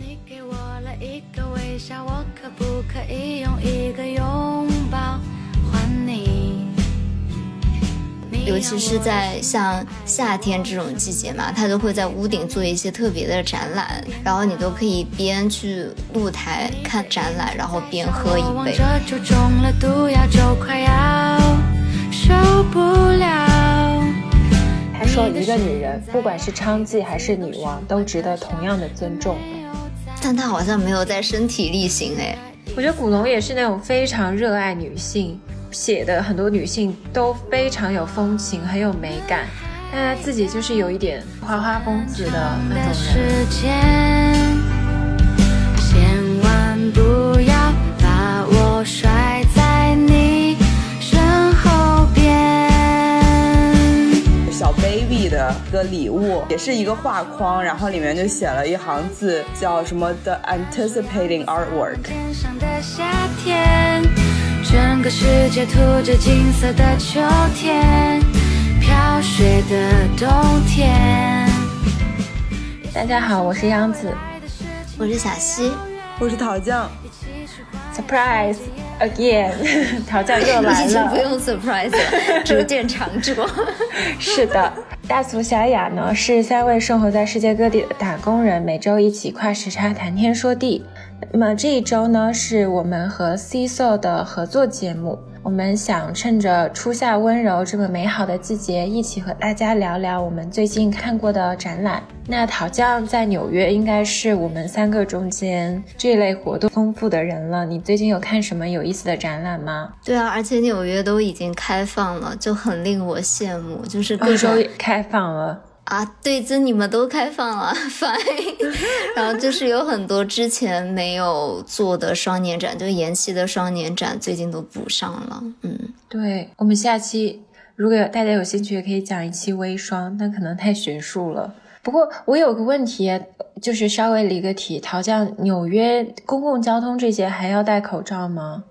你给我了一个微笑，我可不可以用一个拥抱还你？尤其是在像夏天这种季节嘛，他都会在屋顶做一些特别的展览，然后你都可以边去露台看展览，然后边喝一杯。就中了毒药，就快要受不了。他说，一个女人，不管是娼妓还是女王，都值得同样的尊重。但他好像没有在身体力行哎。我觉得古龙也是那种非常热爱女性。写的很多女性都非常有风情，很有美感，但他自己就是有一点花花公子的那种人。千万不要个礼物，也是一个画框，然后里面就写了一行字，叫什么 The anticipating artwork。整个世界涂着金色的秋天，飘雪的冬天。大家好，我是央子，我是小溪，我是桃酱。Surprise again，桃酱又来了。不用 surprise 了，逐渐常驻。是的，大俗小雅呢是三位生活在世界各地的打工人，每周一起跨时差谈天说地。那么这一周呢，是我们和 C So 的合作节目。我们想趁着初夏温柔这么美好的季节，一起和大家聊聊我们最近看过的展览。那陶酱在纽约应该是我们三个中间这类活动丰富的人了。你最近有看什么有意思的展览吗？对啊，而且纽约都已经开放了，就很令我羡慕。就是各州开放了。啊，对，这你们都开放了，fine。然后就是有很多之前没有做的双年展，就延期的双年展，最近都补上了。嗯，对，我们下期如果大家有兴趣，也可以讲一期微双，但可能太学术了。不过我有个问题，就是稍微离个题，陶匠，纽约公共交通这些还要戴口罩吗？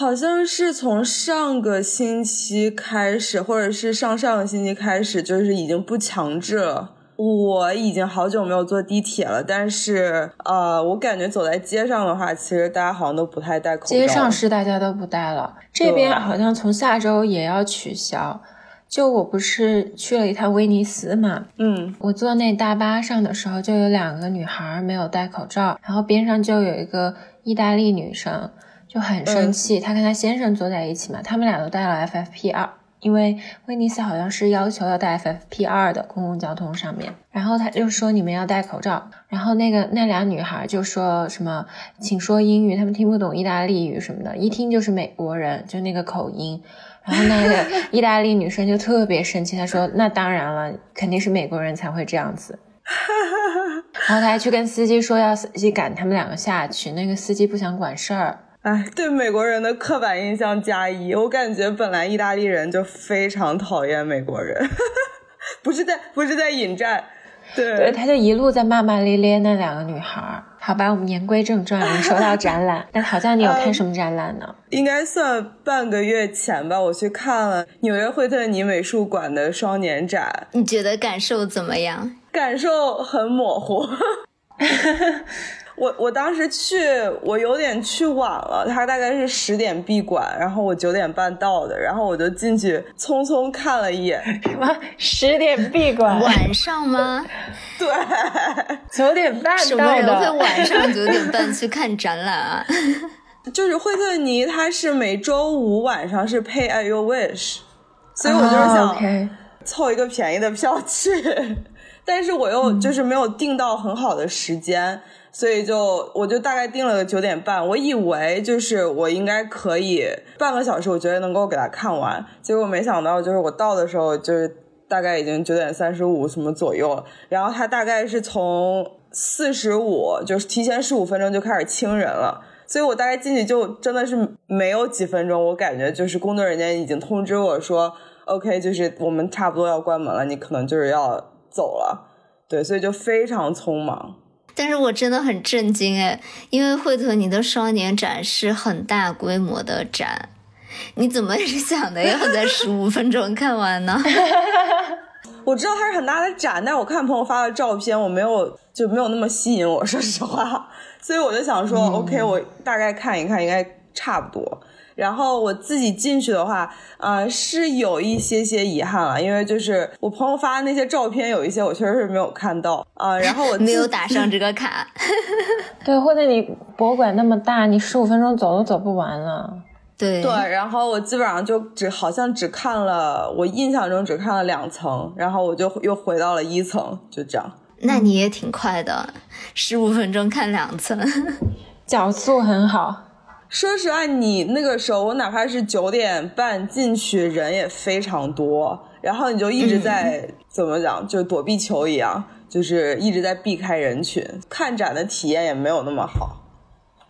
好像是从上个星期开始，或者是上上个星期开始，就是已经不强制了。我已经好久没有坐地铁了，但是呃，我感觉走在街上的话，其实大家好像都不太戴口罩。街上是大家都不戴了，这边好像从下周也要取消。就我不是去了一趟威尼斯嘛，嗯，我坐那大巴上的时候，就有两个女孩没有戴口罩，然后边上就有一个意大利女生。就很生气，她跟她先生坐在一起嘛，他们俩都带了 FFP2，因为威尼斯好像是要求要戴 FFP2 的公共交通上面，然后他就说你们要戴口罩，然后那个那俩女孩就说什么请说英语，他们听不懂意大利语什么的，一听就是美国人，就那个口音，然后那个 意大利女生就特别生气，她说那当然了，肯定是美国人才会这样子，然后她还去跟司机说要司机赶他们两个下去，那个司机不想管事儿。哎，对美国人的刻板印象加一，我感觉本来意大利人就非常讨厌美国人，不是在不是在引战，对，他就一路在骂骂咧咧那两个女孩。好吧，我们言归正传，我们说到展览，那好像你有看什么展览呢？应该算半个月前吧，我去看了纽约惠特尼美术馆的双年展，你觉得感受怎么样？感受很模糊。我我当时去，我有点去晚了，他大概是十点闭馆，然后我九点半到的，然后我就进去匆匆看了一眼。什么？十点闭馆？晚上吗？对，九点半到的。什么人会晚上九点半去看展览啊？就是惠特尼，他是每周五晚上是 pay at your Wish，所以我就是想凑一个便宜的票去，但是我又就是没有定到很好的时间。所以就我就大概定了个九点半，我以为就是我应该可以半个小时，我觉得能够给他看完。结果没想到，就是我到的时候，就是大概已经九点三十五什么左右了。然后他大概是从四十五，就是提前十五分钟就开始清人了。所以我大概进去就真的是没有几分钟，我感觉就是工作人员已经通知我说，OK，就是我们差不多要关门了，你可能就是要走了。对，所以就非常匆忙。但是我真的很震惊哎，因为惠特尼的双年展是很大规模的展，你怎么想的要在十五分钟看完呢？我知道它是很大的展，但是我看朋友发的照片，我没有就没有那么吸引我，说实话。所以我就想说，OK，我大概看一看，应该差不多。然后我自己进去的话，呃，是有一些些遗憾了，因为就是我朋友发的那些照片，有一些我确实是没有看到啊。然后我 没有打上这个卡。对，或者你博物馆那么大，你十五分钟走都走不完了。对对，然后我基本上就只好像只看了，我印象中只看了两层，然后我就又回到了一层，就这样。那你也挺快的，十五分钟看两层，脚速很好。说实话，你那个时候，我哪怕是九点半进去，人也非常多，然后你就一直在怎么讲，就躲避球一样，就是一直在避开人群，看展的体验也没有那么好。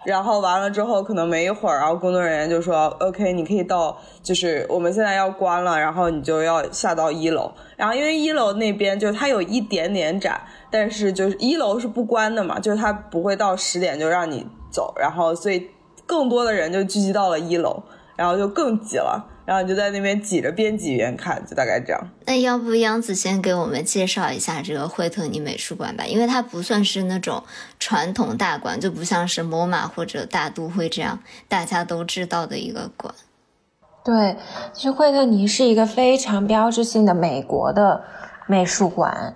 然后完了之后，可能没一会儿，然后工作人员就说：“OK，你可以到，就是我们现在要关了，然后你就要下到一楼。然后因为一楼那边就是它有一点点展，但是就是一楼是不关的嘛，就是它不会到十点就让你走，然后所以。”更多的人就聚集到了一楼，然后就更挤了，然后你就在那边挤着，边挤边看，就大概这样。那要不央子先给我们介绍一下这个惠特尼美术馆吧，因为它不算是那种传统大馆，就不像是 MoMA 或者大都会这样大家都知道的一个馆。对，其实惠特尼是一个非常标志性的美国的美术馆。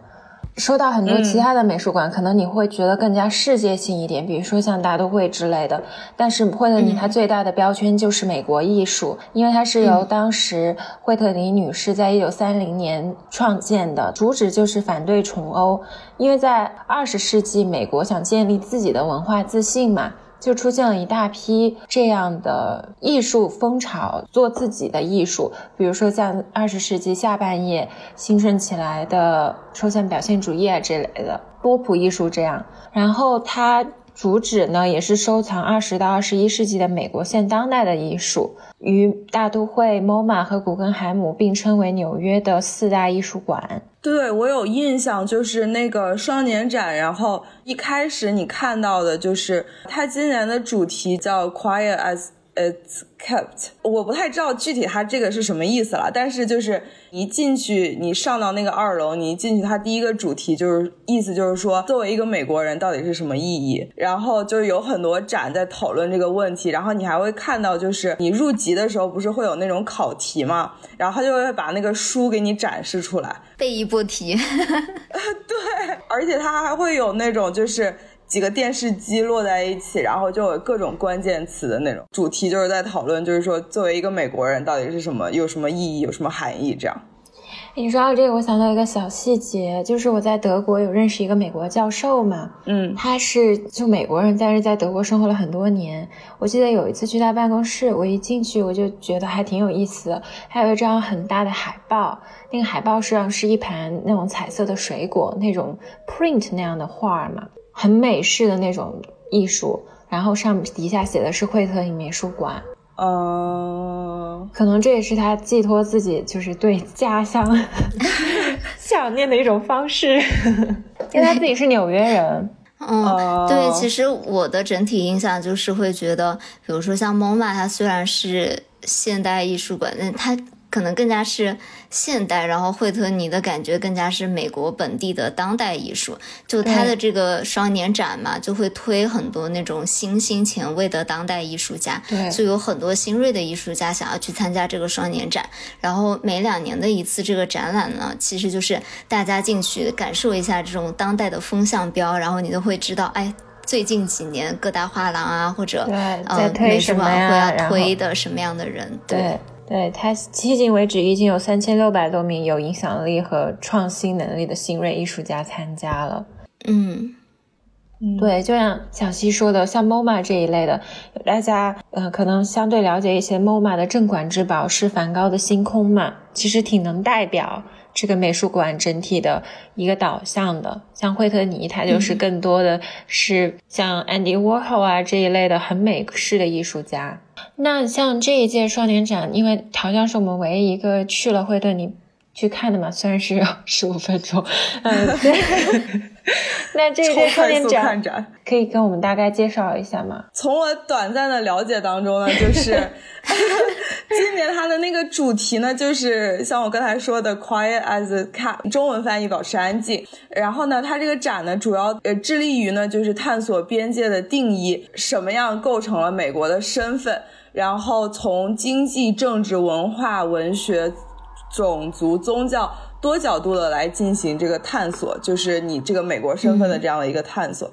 说到很多其他的美术馆，可能你会觉得更加世界性一点，比如说像大都会之类的。但是惠特尼它最大的标签就是美国艺术，因为它是由当时惠特尼女士在一九三零年创建的，主旨就是反对崇欧，因为在二十世纪美国想建立自己的文化自信嘛。就出现了一大批这样的艺术风潮，做自己的艺术，比如说像二十世纪下半叶兴盛起来的抽象表现主义啊之类的波普艺术这样。然后它主旨呢也是收藏二十到二十一世纪的美国现当代的艺术，与大都会、MoMA 和古根海姆并称为纽约的四大艺术馆。对，我有印象，就是那个双年展，然后一开始你看到的就是它今年的主题叫 Quiet as。It's kept，我不太知道具体它这个是什么意思了，但是就是一进去，你上到那个二楼，你一进去，它第一个主题就是意思就是说，作为一个美国人到底是什么意义？然后就是有很多展在讨论这个问题，然后你还会看到，就是你入籍的时候不是会有那种考题嘛，然后他就会把那个书给你展示出来，背一波题。对，而且他还会有那种就是。几个电视机落在一起，然后就有各种关键词的那种主题，就是在讨论，就是说作为一个美国人到底是什么，有什么意义，有什么含义这样。你说到这个，我想到一个小细节，就是我在德国有认识一个美国教授嘛，嗯，他是就美国人，但是在德国生活了很多年。我记得有一次去他办公室，我一进去我就觉得还挺有意思的，还有一张很大的海报，那个海报上是一盘那种彩色的水果，那种 print 那样的画嘛。很美式的那种艺术，然后上底下写的是惠特尼美术馆，呃，可能这也是他寄托自己就是对家乡 想念的一种方式，因为他自己是纽约人。嗯，对，其实我的整体印象就是会觉得，比如说像 MoMA，它虽然是现代艺术馆，但它。可能更加是现代，然后惠特尼的感觉更加是美国本地的当代艺术。就他的这个双年展嘛，就会推很多那种新兴前卫的当代艺术家，就有很多新锐的艺术家想要去参加这个双年展。然后每两年的一次这个展览呢，其实就是大家进去感受一下这种当代的风向标，然后你都会知道，哎，最近几年各大画廊啊或者呃美术馆会要推的什么样的人，对。对他迄今为止已经有三千六百多名有影响力和创新能力的新锐艺术家参加了。嗯，对，就像小溪说的，像 MoMA 这一类的，大家呃可能相对了解一些，MoMA 的镇馆之宝是梵高的星空嘛，其实挺能代表这个美术馆整体的一个导向的。像惠特尼，他就是更多的是像 Andy Warhol 啊这一类的很美式的艺术家。那像这一届双年展，因为陶江是我们唯一一个去了会对你去看的嘛，虽然是要 十五分钟，嗯，对。那这个看展可以跟我们大概介绍一下吗？从我短暂的了解当中呢，就是 今年它的那个主题呢，就是像我刚才说的 “Quiet as a Cat”，中文翻译保持安静。然后呢，它这个展呢，主要呃致力于呢，就是探索边界的定义，什么样构成了美国的身份，然后从经济、政治、文化、文学。种族、宗教多角度的来进行这个探索，就是你这个美国身份的这样的一个探索。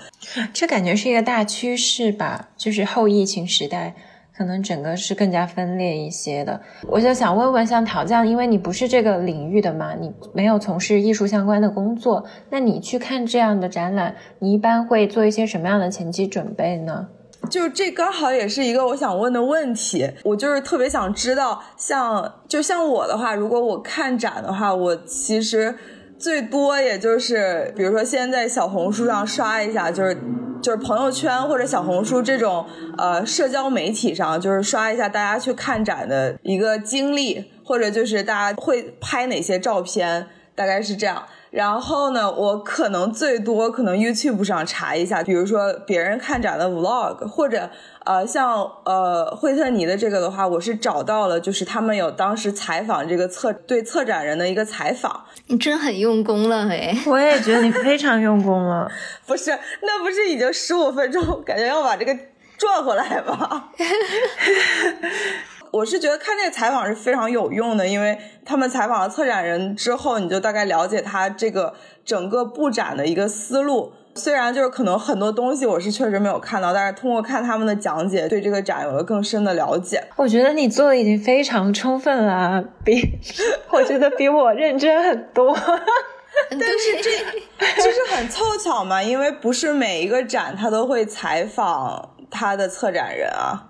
这感觉是一个大趋势吧？就是后疫情时代，可能整个是更加分裂一些的。我就想问问，像陶匠，因为你不是这个领域的嘛，你没有从事艺术相关的工作，那你去看这样的展览，你一般会做一些什么样的前期准备呢？就这刚好也是一个我想问的问题，我就是特别想知道，像就像我的话，如果我看展的话，我其实最多也就是，比如说先在小红书上刷一下，就是就是朋友圈或者小红书这种呃社交媒体上，就是刷一下大家去看展的一个经历，或者就是大家会拍哪些照片，大概是这样。然后呢，我可能最多可能 YouTube 上查一下，比如说别人看展的 Vlog，或者呃像呃惠特尼的这个的话，我是找到了，就是他们有当时采访这个策对策展人的一个采访。你真很用功了哎！我也觉得你非常用功了。不是，那不是已经十五分钟，感觉要把这个转回来吗？我是觉得看这个采访是非常有用的，因为他们采访了策展人之后，你就大概了解他这个整个布展的一个思路。虽然就是可能很多东西我是确实没有看到，但是通过看他们的讲解，对这个展有了更深的了解。我觉得你做的已经非常充分了，比 我觉得比我认真很多。但是这就是很凑巧嘛，因为不是每一个展他都会采访他的策展人啊。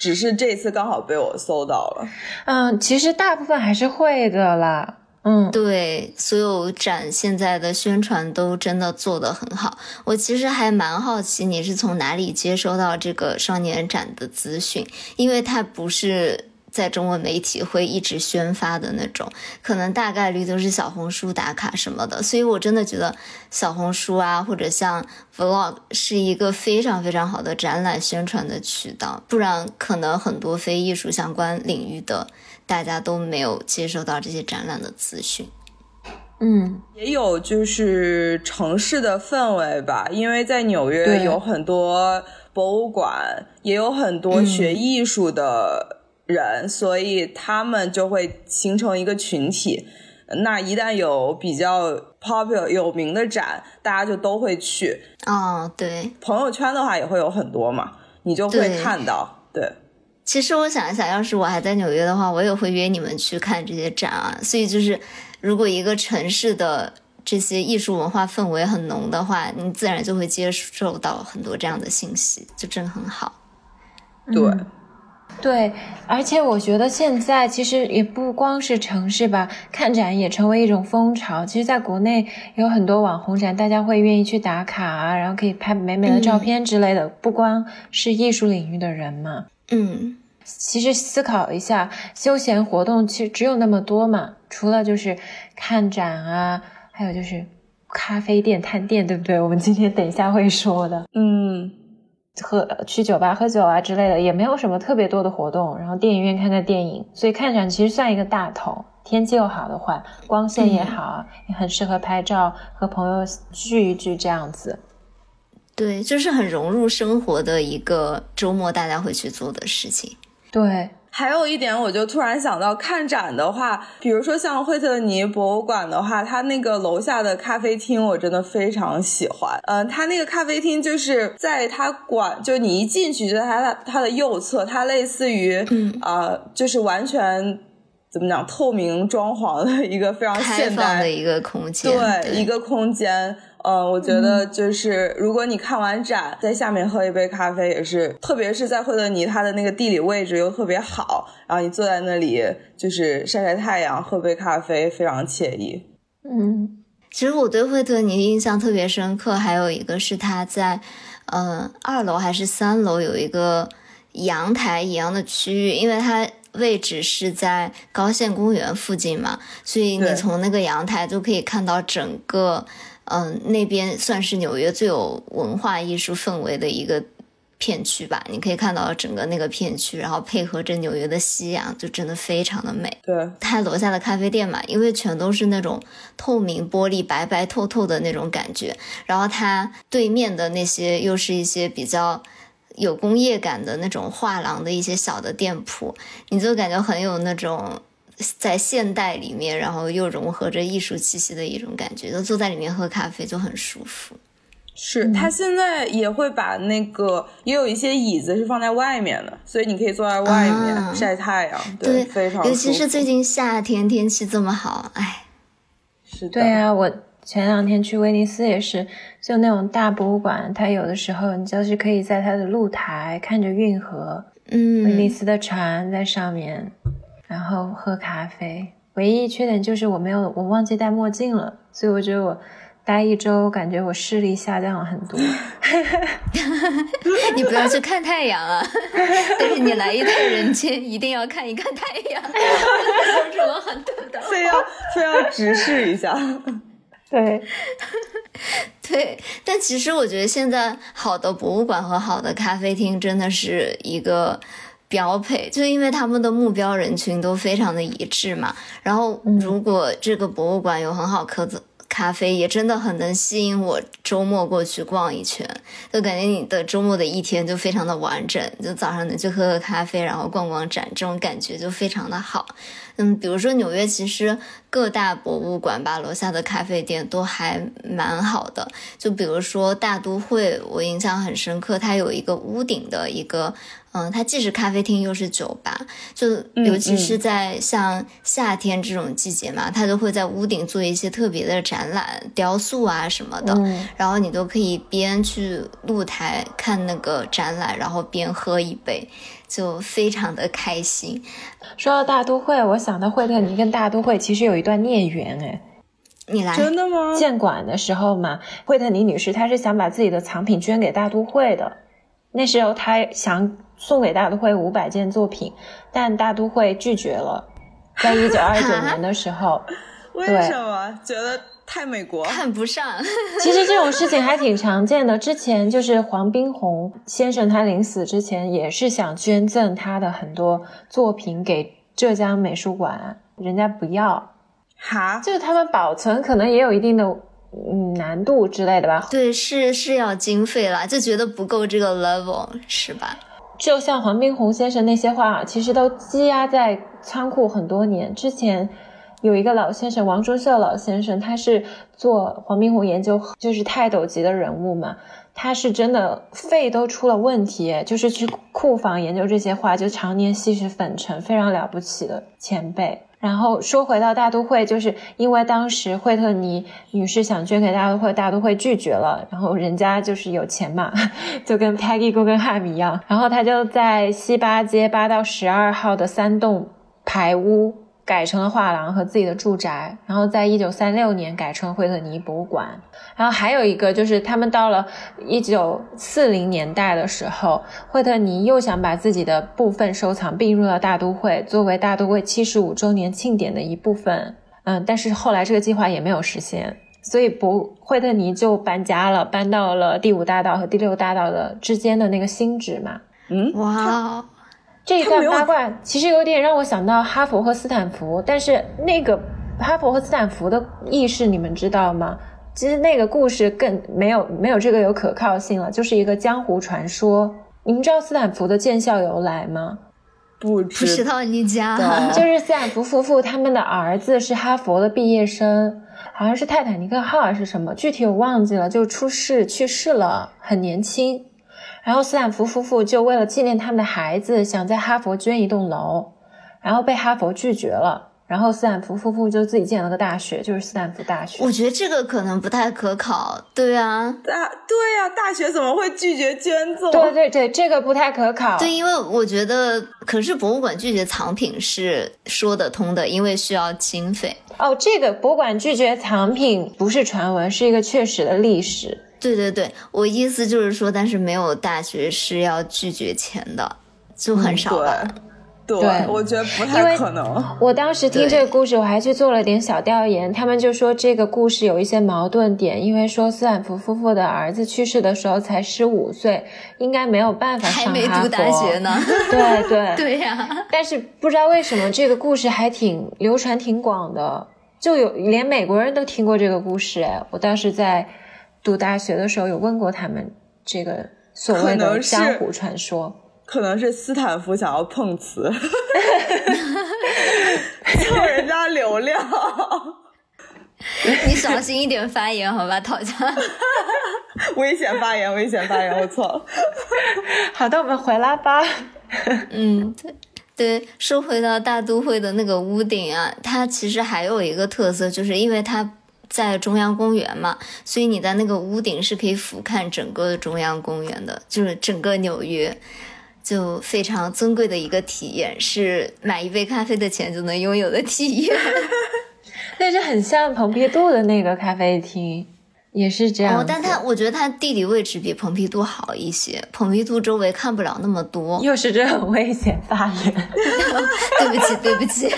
只是这次刚好被我搜到了，嗯，其实大部分还是会的啦，嗯，对，所有展现在的宣传都真的做得很好。我其实还蛮好奇你是从哪里接收到这个少年展的资讯，因为它不是。在中文媒体会一直宣发的那种，可能大概率都是小红书打卡什么的，所以我真的觉得小红书啊，或者像 Vlog 是一个非常非常好的展览宣传的渠道，不然可能很多非艺术相关领域的大家都没有接收到这些展览的资讯。嗯，也有就是城市的氛围吧，因为在纽约有很多博物馆，也有很多学艺术的。人，所以他们就会形成一个群体。那一旦有比较 popular 有名的展，大家就都会去。哦，对，朋友圈的话也会有很多嘛，你就会看到。对，其实我想一想，要是我还在纽约的话，我也会约你们去看这些展啊。所以就是，如果一个城市的这些艺术文化氛围很浓的话，你自然就会接受到很多这样的信息，就真的很好。对。对，而且我觉得现在其实也不光是城市吧，看展也成为一种风潮。其实，在国内有很多网红展，大家会愿意去打卡啊，然后可以拍美美的照片之类的。不光是艺术领域的人嘛，嗯，其实思考一下，休闲活动其实只有那么多嘛，除了就是看展啊，还有就是咖啡店、探店，对不对？我们今天等一下会说的，嗯。喝去酒吧喝酒啊之类的，也没有什么特别多的活动。然后电影院看看电影，所以看展其实算一个大头。天气又好的话，光线也好，也很适合拍照，和朋友聚一聚这样子。对，就是很融入生活的一个周末，大家会去做的事情。对。还有一点，我就突然想到，看展的话，比如说像惠特尼博物馆的话，它那个楼下的咖啡厅，我真的非常喜欢。嗯，它那个咖啡厅就是在它馆，就你一进去就在它它的右侧，它类似于啊，就是完全怎么讲，透明装潢的一个非常现代的一个空间，对，一个空间。嗯，我觉得就是如果你看完展，在下面喝一杯咖啡也是，特别是在惠特尼，它的那个地理位置又特别好，然后你坐在那里就是晒晒太阳，喝杯咖啡，非常惬意。嗯，其实我对惠特尼印象特别深刻，还有一个是他在，嗯，二楼还是三楼有一个阳台一样的区域，因为它位置是在高县公园附近嘛，所以你从那个阳台就可以看到整个，嗯，那边算是纽约最有文化艺术氛围的一个。片区吧，你可以看到整个那个片区，然后配合着纽约的夕阳，就真的非常的美。对，它楼下的咖啡店嘛，因为全都是那种透明玻璃，白白透透的那种感觉，然后它对面的那些又是一些比较有工业感的那种画廊的一些小的店铺，你就感觉很有那种在现代里面，然后又融合着艺术气息的一种感觉，就坐在里面喝咖啡就很舒服。是他现在也会把那个，也有一些椅子是放在外面的，所以你可以坐在外面晒太阳，对，非常。尤其是最近夏天天气这么好，哎，是的。对啊，我前两天去威尼斯也是，就那种大博物馆，它有的时候你就是可以在它的露台看着运河，嗯，威尼斯的船在上面，然后喝咖啡。唯一缺点就是我没有，我忘记戴墨镜了，所以我觉得我。待一周，感觉我视力下降了很多。你不要去看太阳啊！但是你来一趟人间，一定要看一看太阳。这是我很对的，非要非要直视一下。对，对。但其实我觉得现在好的博物馆和好的咖啡厅真的是一个标配，就因为他们的目标人群都非常的一致嘛。然后，如果这个博物馆有很好喝的。咖啡也真的很能吸引我，周末过去逛一圈，就感觉你的周末的一天就非常的完整。就早上能去喝喝咖啡，然后逛逛展，这种感觉就非常的好。嗯，比如说纽约，其实各大博物馆吧，楼下的咖啡店都还蛮好的。就比如说大都会，我印象很深刻，它有一个屋顶的一个。嗯，它既是咖啡厅又是酒吧，就尤其是在像夏天这种季节嘛，它都会在屋顶做一些特别的展览、雕塑啊什么的，然后你都可以边去露台看那个展览，然后边喝一杯，就非常的开心。说到大都会，我想到惠特尼跟大都会其实有一段孽缘哎，你来真的吗？建馆的时候嘛，惠特尼女士她是想把自己的藏品捐给大都会的，那时候他想。送给大都会五百件作品，但大都会拒绝了。在一九二九 年的时候，为什么觉得太美国看不上？其实这种事情还挺常见的。之前就是黄宾虹先生，他临死之前也是想捐赠他的很多作品给浙江美术馆，人家不要。哈，就是他们保存可能也有一定的嗯难度之类的吧。对，是是要经费了，就觉得不够这个 level 是吧？就像黄宾虹先生那些画，其实都积压在仓库很多年。之前有一个老先生，王忠秀老先生，他是做黄宾虹研究，就是泰斗级的人物嘛。他是真的肺都出了问题，就是去库房研究这些画，就常年吸食粉尘，非常了不起的前辈。然后说回到大都会，就是因为当时惠特尼女士想捐给大都会，大都会拒绝了。然后人家就是有钱嘛，就跟 Peggy Guggenheim 一样，然后他就在西八街八到十二号的三栋排屋。改成了画廊和自己的住宅，然后在一九三六年改成惠特尼博物馆。然后还有一个就是，他们到了一九四零年代的时候，惠特尼又想把自己的部分收藏并入到大都会，作为大都会七十五周年庆典的一部分。嗯，但是后来这个计划也没有实现，所以博惠特尼就搬家了，搬到了第五大道和第六大道的之间的那个新址嘛。嗯，哇。这一段八卦其实有点让我想到哈佛和斯坦福，但是那个哈佛和斯坦福的轶事你们知道吗？其实那个故事更没有没有这个有可靠性了，就是一个江湖传说。你们知道斯坦福的建校由来吗？不知道你讲，就是斯坦福夫妇他们的儿子是哈佛的毕业生，好像是泰坦尼克号还是什么，具体我忘记了，就出事去世了，很年轻。然后斯坦福夫妇就为了纪念他们的孩子，想在哈佛捐一栋楼，然后被哈佛拒绝了。然后斯坦福夫妇就自己建了个大学，就是斯坦福大学。我觉得这个可能不太可考。对啊，大对啊，大学怎么会拒绝捐赠？对对对，这个不太可考。对，因为我觉得，可是博物馆拒绝藏品是说得通的，因为需要经费。哦，这个博物馆拒绝藏品不是传闻，是一个确实的历史。对对对，我意思就是说，但是没有大学是要拒绝钱的。就很少了。对，我觉得不太可能。我当时听这个故事，我还去做了点小调研，他们就说这个故事有一些矛盾点，因为说斯坦福夫妇的儿子去世的时候才十五岁，应该没有办法上哈佛。还没读大学呢。对 对对呀。但是不知道为什么这个故事还挺流传挺广的，就有连美国人都听过这个故事。哎，我当时在读大学的时候有问过他们这个所谓的江湖传说。可能是斯坦福想要碰瓷，蹭人家流量。你小心一点发言，好吧，陶家。危险发言，危险发言，我错了。好的，我们回来吧。嗯，对对，说回到大都会的那个屋顶啊，它其实还有一个特色，就是因为它在中央公园嘛，所以你在那个屋顶是可以俯瞰整个中央公园的，就是整个纽约。就非常尊贵的一个体验，是买一杯咖啡的钱就能拥有的体验。那就很像蓬皮杜的那个咖啡厅，也是这样。哦，但它我觉得它地理位置比蓬皮杜好一些，蓬皮杜周围看不了那么多。又是这很危险发言。对不起，对不起。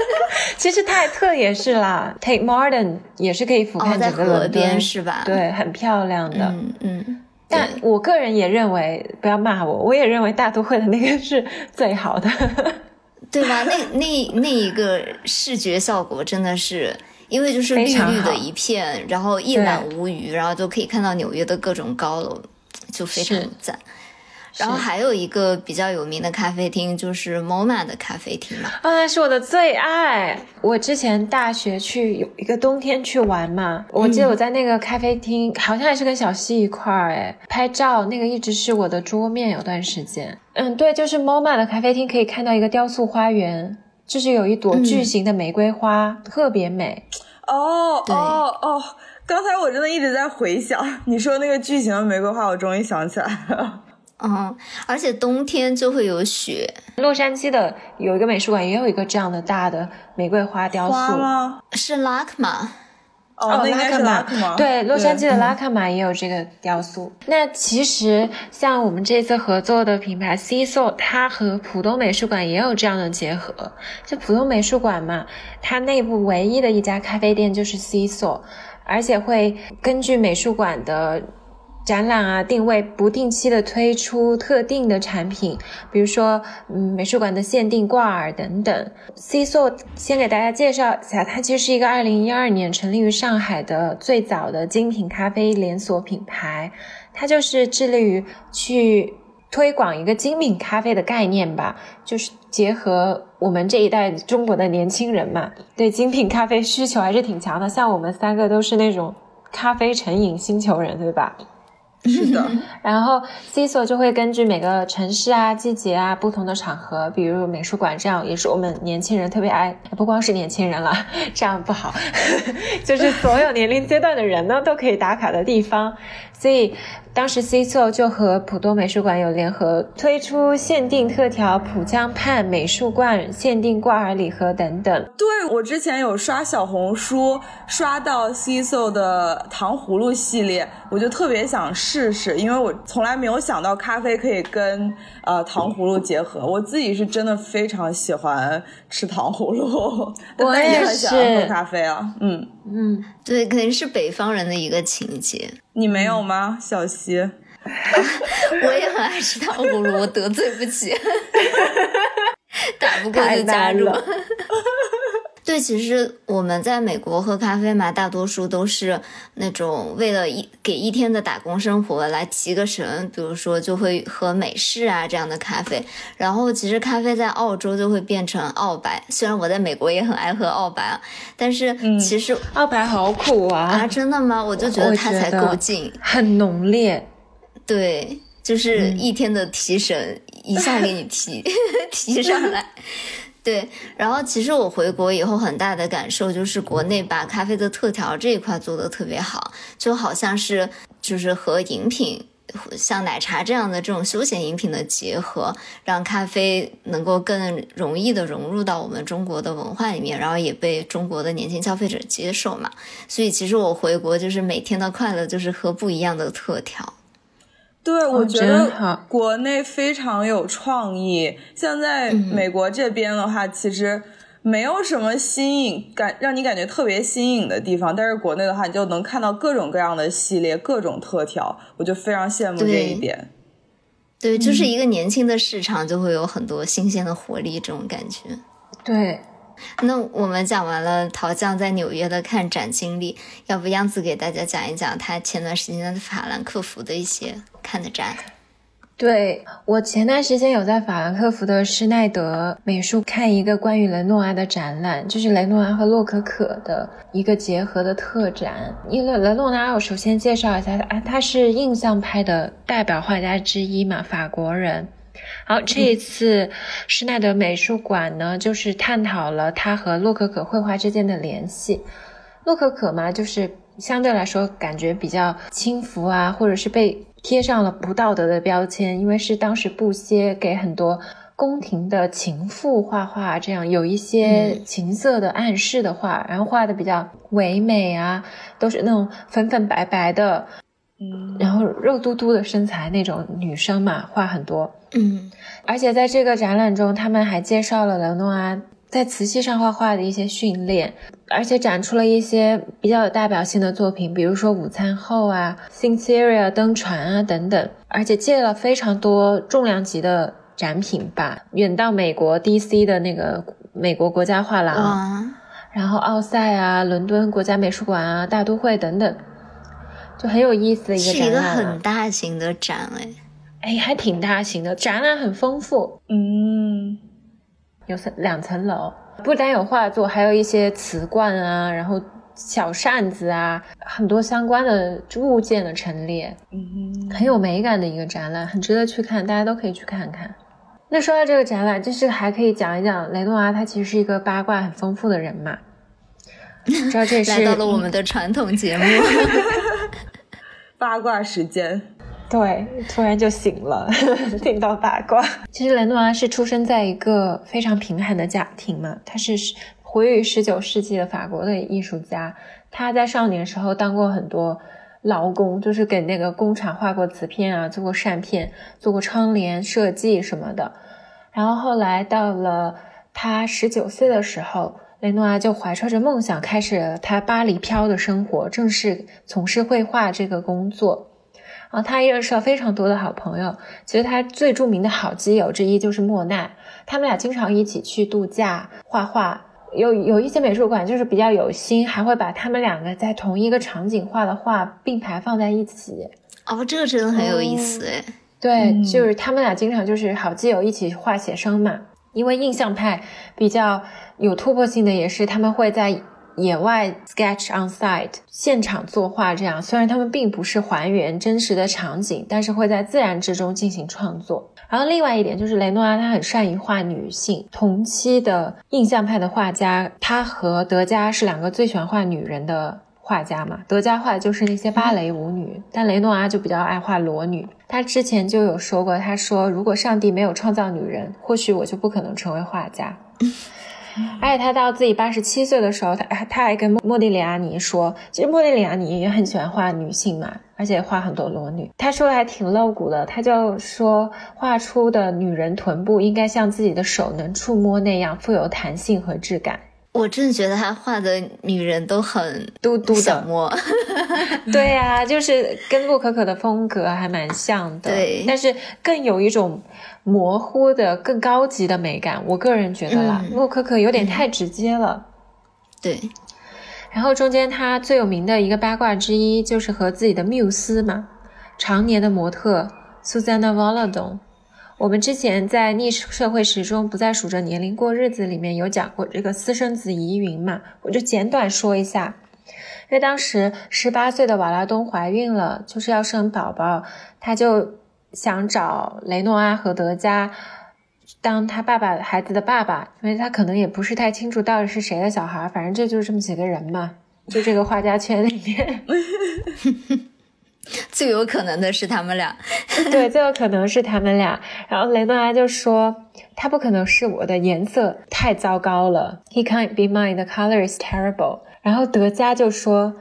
其实泰特也是啦，Tate Modern 也是可以俯瞰整个河边，是吧？对，很漂亮的。嗯嗯。但我个人也认为，不要骂我，我也认为大都会的那个是最好的，对吧？那那那一个视觉效果真的是，因为就是绿绿的一片，然后一览无余，然后就可以看到纽约的各种高楼，就非常赞。然后还有一个比较有名的咖啡厅，就是 MoMA 的咖啡厅嘛。啊，是我的最爱。我之前大学去有一个冬天去玩嘛，我记得我在那个咖啡厅，好像也是跟小西一块儿哎拍照，那个一直是我的桌面有段时间。嗯，对，就是 MoMA 的咖啡厅可以看到一个雕塑花园，就是有一朵巨型的玫瑰花，特别美。哦哦哦，刚才我真的一直在回想 你说那个巨型的玫瑰花，我终于想起来了。嗯，而且冬天就会有雪。洛杉矶的有一个美术馆，也有一个这样的大的玫瑰花雕塑吗？是拉克玛。哦，那拉克玛。对，洛杉矶的拉克玛也有这个雕塑。那其实像我们这次合作的品牌 C s o 它和浦东美术馆也有这样的结合。就浦东美术馆嘛，它内部唯一的一家咖啡店就是 C s o 而且会根据美术馆的。展览啊，定位不定期的推出特定的产品，比如说，嗯，美术馆的限定挂耳等等。C s o 先给大家介绍一下，它其实是一个二零一二年成立于上海的最早的精品咖啡连锁品牌，它就是致力于去推广一个精品咖啡的概念吧，就是结合我们这一代中国的年轻人嘛，对精品咖啡需求还是挺强的。像我们三个都是那种咖啡成瘾星球人，对吧？是的，然后 C 所就会根据每个城市啊、季节啊、不同的场合，比如美术馆这样，也是我们年轻人特别爱，不光是年轻人了，这样不好，就是所有年龄阶段的人呢都可以打卡的地方，所以。当时 C 座就和浦东美术馆有联合推出限定特调浦江畔美术馆限定挂耳礼盒等等。对我之前有刷小红书刷到 C 座的糖葫芦系列，我就特别想试试，因为我从来没有想到咖啡可以跟呃糖葫芦结合。我自己是真的非常喜欢吃糖葫芦，我也很喜欢喝咖啡啊。嗯嗯，对，肯定是北方人的一个情节。你没有吗，小溪？我也很爱吃糖葫芦，我得罪不起，打不过就加入。对，其实我们在美国喝咖啡嘛，大多数都是那种为了一给一天的打工生活来提个神，比如说就会喝美式啊这样的咖啡。然后其实咖啡在澳洲就会变成澳白，虽然我在美国也很爱喝澳白啊，但是其实澳白好苦啊！啊，真的吗？我就觉得它才够劲，很浓烈。对，就是一天的提神，一下给你提 提上来。对，然后其实我回国以后很大的感受就是国内把咖啡的特调这一块做得特别好，就好像是就是和饮品像奶茶这样的这种休闲饮品的结合，让咖啡能够更容易的融入到我们中国的文化里面，然后也被中国的年轻消费者接受嘛。所以其实我回国就是每天的快乐就是喝不一样的特调。对，我觉得国内非常有创意。像在美国这边的话，其实没有什么新颖感，让你感觉特别新颖的地方。但是国内的话，你就能看到各种各样的系列，各种特调，我就非常羡慕这一点。对，就是一个年轻的市场，就会有很多新鲜的活力，这种感觉。对。那我们讲完了陶匠在纽约的看展经历，要不样子给大家讲一讲他前段时间在法兰克福的一些看的展？对我前段时间有在法兰克福的施耐德美术看一个关于雷诺阿的展览，就是雷诺阿和洛可可的一个结合的特展。因为雷诺阿，我首先介绍一下啊，他是印象派的代表画家之一嘛，法国人。好，这一次施耐德美术馆呢，就是探讨了他和洛可可绘画之间的联系。洛可可嘛，就是相对来说感觉比较轻浮啊，或者是被贴上了不道德的标签，因为是当时布歇给很多宫廷的情妇画画，这样有一些情色的暗示的画，然后画的比较唯美啊，都是那种粉粉白白的。嗯，然后肉嘟嘟的身材那种女生嘛，画很多。嗯，而且在这个展览中，他们还介绍了雷诺阿在瓷器上画画的一些训练，而且展出了一些比较有代表性的作品，比如说午餐后啊、Sinceria 登船啊等等。而且借了非常多重量级的展品吧，远到美国 DC 的那个美国国家画廊，然后奥赛啊、伦敦国家美术馆啊、大都会等等。就很有意思的一个展览，是一个很大型的展哎，哎，还挺大型的，展览很丰富，嗯，有三两层楼，不单有画作，还有一些瓷罐啊，然后小扇子啊，很多相关的物件的陈列，嗯，很有美感的一个展览，很值得去看，大家都可以去看看。那说到这个展览，就是还可以讲一讲雷诺阿，他其实是一个八卦很丰富的人嘛。知道这 是来到了我们的传统节目。八卦时间，对，突然就醒了，听到八卦。其实雷诺阿是出生在一个非常贫寒的家庭嘛，他是活跃于十九世纪的法国的艺术家。他在少年时候当过很多劳工，就是给那个工厂画过瓷片啊，做过扇片，做过窗帘设计什么的。然后后来到了他十九岁的时候。雷诺阿就怀揣着梦想，开始了他巴黎漂的生活，正式从事绘画这个工作。然后他也认识了非常多的好朋友，其实他最著名的好基友之一就是莫奈，他们俩经常一起去度假、画画。有有一些美术馆就是比较有心，还会把他们两个在同一个场景画的画并排放在一起。哦，这个真的很有意思哎。对，就是他们俩经常就是好基友一起画写生嘛。因为印象派比较有突破性的，也是他们会在野外 sketch on site 现场作画，这样虽然他们并不是还原真实的场景，但是会在自然之中进行创作。然后另外一点就是雷诺阿他很善于画女性，同期的印象派的画家，他和德加是两个最喜欢画女人的。画家嘛，德加画的就是那些芭蕾舞女，但雷诺阿就比较爱画裸女。他之前就有说过，他说如果上帝没有创造女人，或许我就不可能成为画家。而且他到自己八十七岁的时候，他他还跟莫迪里亚尼说，其实莫迪里亚尼也很喜欢画女性嘛，而且画很多裸女。他说的还挺露骨的，他就说画出的女人臀部应该像自己的手能触摸那样富有弹性和质感。我真的觉得他画的女人都很嘟嘟的，摸。对呀，就是跟洛可可的风格还蛮像的，对，但是更有一种模糊的、更高级的美感。我个人觉得啦，洛可可有点太直接了。对，然后中间他最有名的一个八卦之一，就是和自己的缪斯嘛，常年的模特 Susanna Valadon。我们之前在逆社会时钟不再数着年龄过日子里面有讲过这个私生子疑云嘛，我就简短说一下。因为当时十八岁的瓦拉东怀孕了，就是要生宝宝，他就想找雷诺阿和德加当他爸爸孩子的爸爸，因为他可能也不是太清楚到底是谁的小孩，反正这就是这么几个人嘛，就这个画家圈里面。最有可能的是他们俩，对，最有可能是他们俩。然后雷诺阿就说，他不可能是我的颜色太糟糕了，He can't be mine. The color is terrible. 然后德加就说，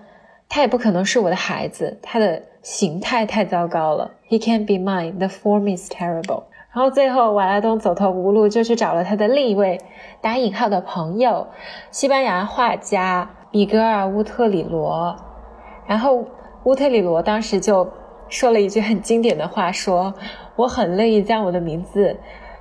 他也不可能是我的孩子，他的形态太糟糕了，He can't be mine. The form is terrible. 然后最后瓦拉东走投无路，就去找了他的另一位打引号的朋友，西班牙画家米格尔·乌特里罗。然后乌特里罗当时就说了一句很经典的话，说：“我很乐意将我的名字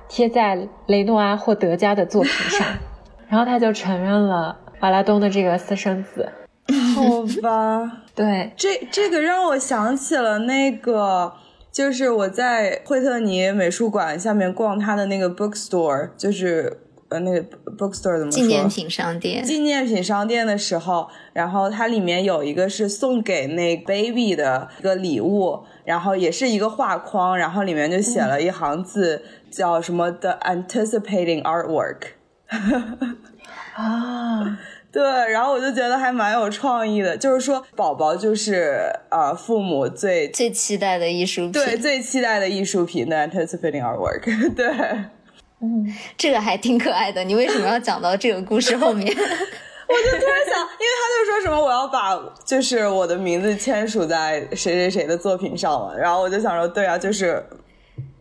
贴在雷诺阿或德加的作品上。”然后他就承认了瓦拉东的这个私生子。好吧，对，这这个让我想起了那个，就是我在惠特尼美术馆下面逛他的那个 bookstore，就是呃那个 bookstore 怎么说？纪念品商店。纪念品商店的时候，然后它里面有一个是送给那 baby 的一个礼物，然后也是一个画框，然后里面就写了一行字，叫什么 The anticipating artwork。啊。对，然后我就觉得还蛮有创意的，就是说宝宝就是呃父母最最期待的艺术品，对，最期待的艺术品的 anticipating artwork，对，嗯，这个还挺可爱的。你为什么要讲到这个故事后面？我就突然想，因为他就说什么我要把就是我的名字签署在谁谁谁的作品上了，然后我就想说，对啊，就是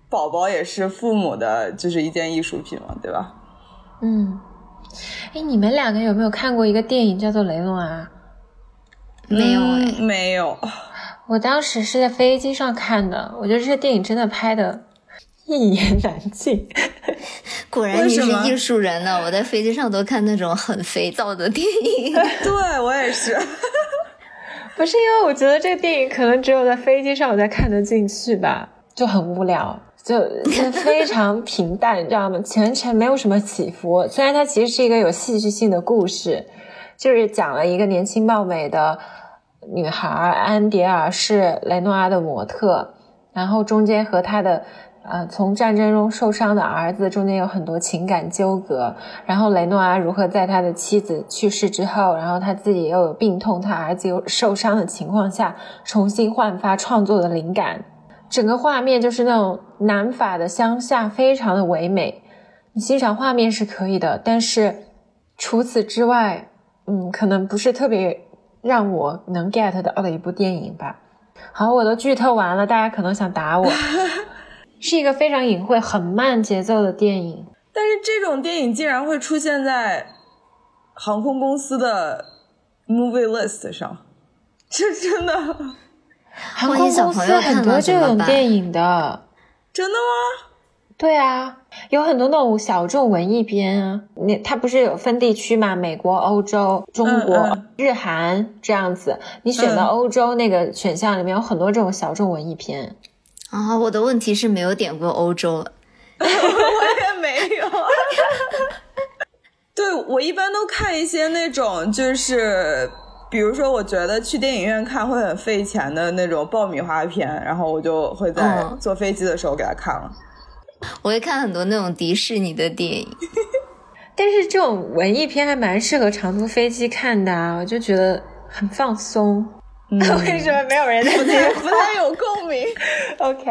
宝宝也是父母的，就是一件艺术品嘛，对吧？嗯。哎，你们两个有没有看过一个电影叫做《雷诺啊》？没有哎，没有。我当时是在飞机上看的，我觉得这个电影真的拍的一言难尽。果然你是艺术人呢！我在飞机上都看那种很肥皂的电影。对我也是。不是因为我觉得这个电影可能只有在飞机上我才看得进去吧，就很无聊。就非常平淡，你知道吗？全程没有什么起伏。虽然它其实是一个有戏剧性的故事，就是讲了一个年轻貌美的女孩安迪尔是雷诺阿的模特，然后中间和他的呃从战争中受伤的儿子中间有很多情感纠葛，然后雷诺阿如何在他的妻子去世之后，然后他自己又有病痛，他儿子又受伤的情况下，重新焕发创作的灵感。整个画面就是那种南法的乡下，非常的唯美。你欣赏画面是可以的，但是除此之外，嗯，可能不是特别让我能 get 到的一部电影吧。好，我都剧透完了，大家可能想打我。是一个非常隐晦、很慢节奏的电影。但是这种电影竟然会出现在航空公司的 movie list 上，这真的。航空公司很多这种电影的，真的吗？对啊，有很多那种小众文艺片啊。那它不是有分地区嘛？美国、欧洲、中国、日韩这样子。你选的欧洲那个选项里面有很多这种小众文艺片啊。我的问题是没有点过欧洲，我也没有。对我一般都看一些那种就是。比如说，我觉得去电影院看会很费钱的那种爆米花片，然后我就会在坐飞机的时候给他看了。我会看很多那种迪士尼的电影，但是这种文艺片还蛮适合长途飞机看的啊，我就觉得很放松。为什么没有人在听不太有共鸣？OK，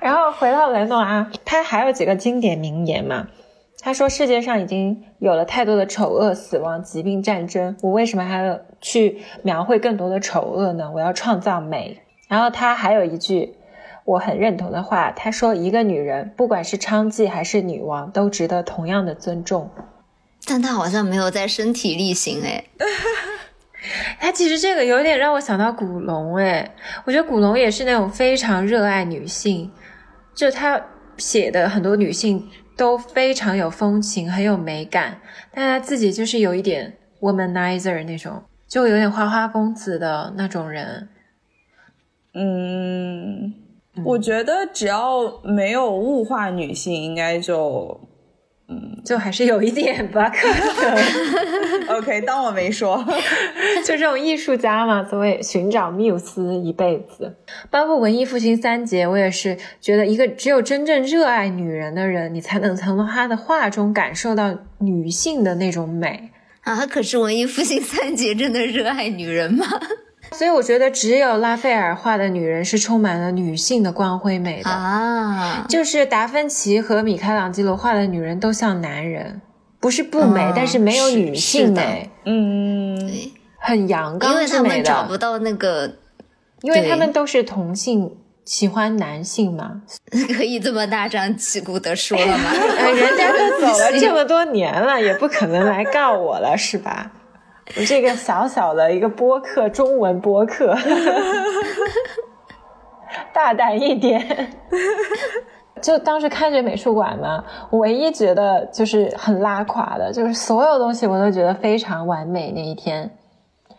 然后回到雷诺啊，他还有几个经典名言嘛？他说：“世界上已经有了太多的丑恶、死亡、疾病、战争，我为什么还要去描绘更多的丑恶呢？我要创造美。”然后他还有一句我很认同的话，他说：“一个女人，不管是娼妓还是女王，都值得同样的尊重。”但他好像没有在身体力行哎。他其实这个有点让我想到古龙哎，我觉得古龙也是那种非常热爱女性，就他写的很多女性。都非常有风情，很有美感，但他自己就是有一点 womanizer 那种，就有点花花公子的那种人。嗯，我觉得只要没有物化女性，应该就。嗯，就还是有一点吧，可能。OK，当我没说。就这种艺术家嘛，所谓寻找缪斯一辈子。包括文艺复兴三杰，我也是觉得，一个只有真正热爱女人的人，你才能从他的画中感受到女性的那种美啊。可是文艺复兴三杰真的热爱女人吗？所以我觉得只有拉斐尔画的女人是充满了女性的光辉美的啊，就是达芬奇和米开朗基罗画的女人都像男人，不是不美，但是没有女性美，嗯，很阳刚因为他们找不到那个因为他们都是同性，喜欢男性嘛，可以这么大张旗鼓的说了吗？人家都走了 这么多年了，也不可能来告我了，是吧？我这个小小的一个播客，中文播客，大胆一点。就当时看这美术馆嘛，我唯一觉得就是很拉垮的，就是所有东西我都觉得非常完美那一天。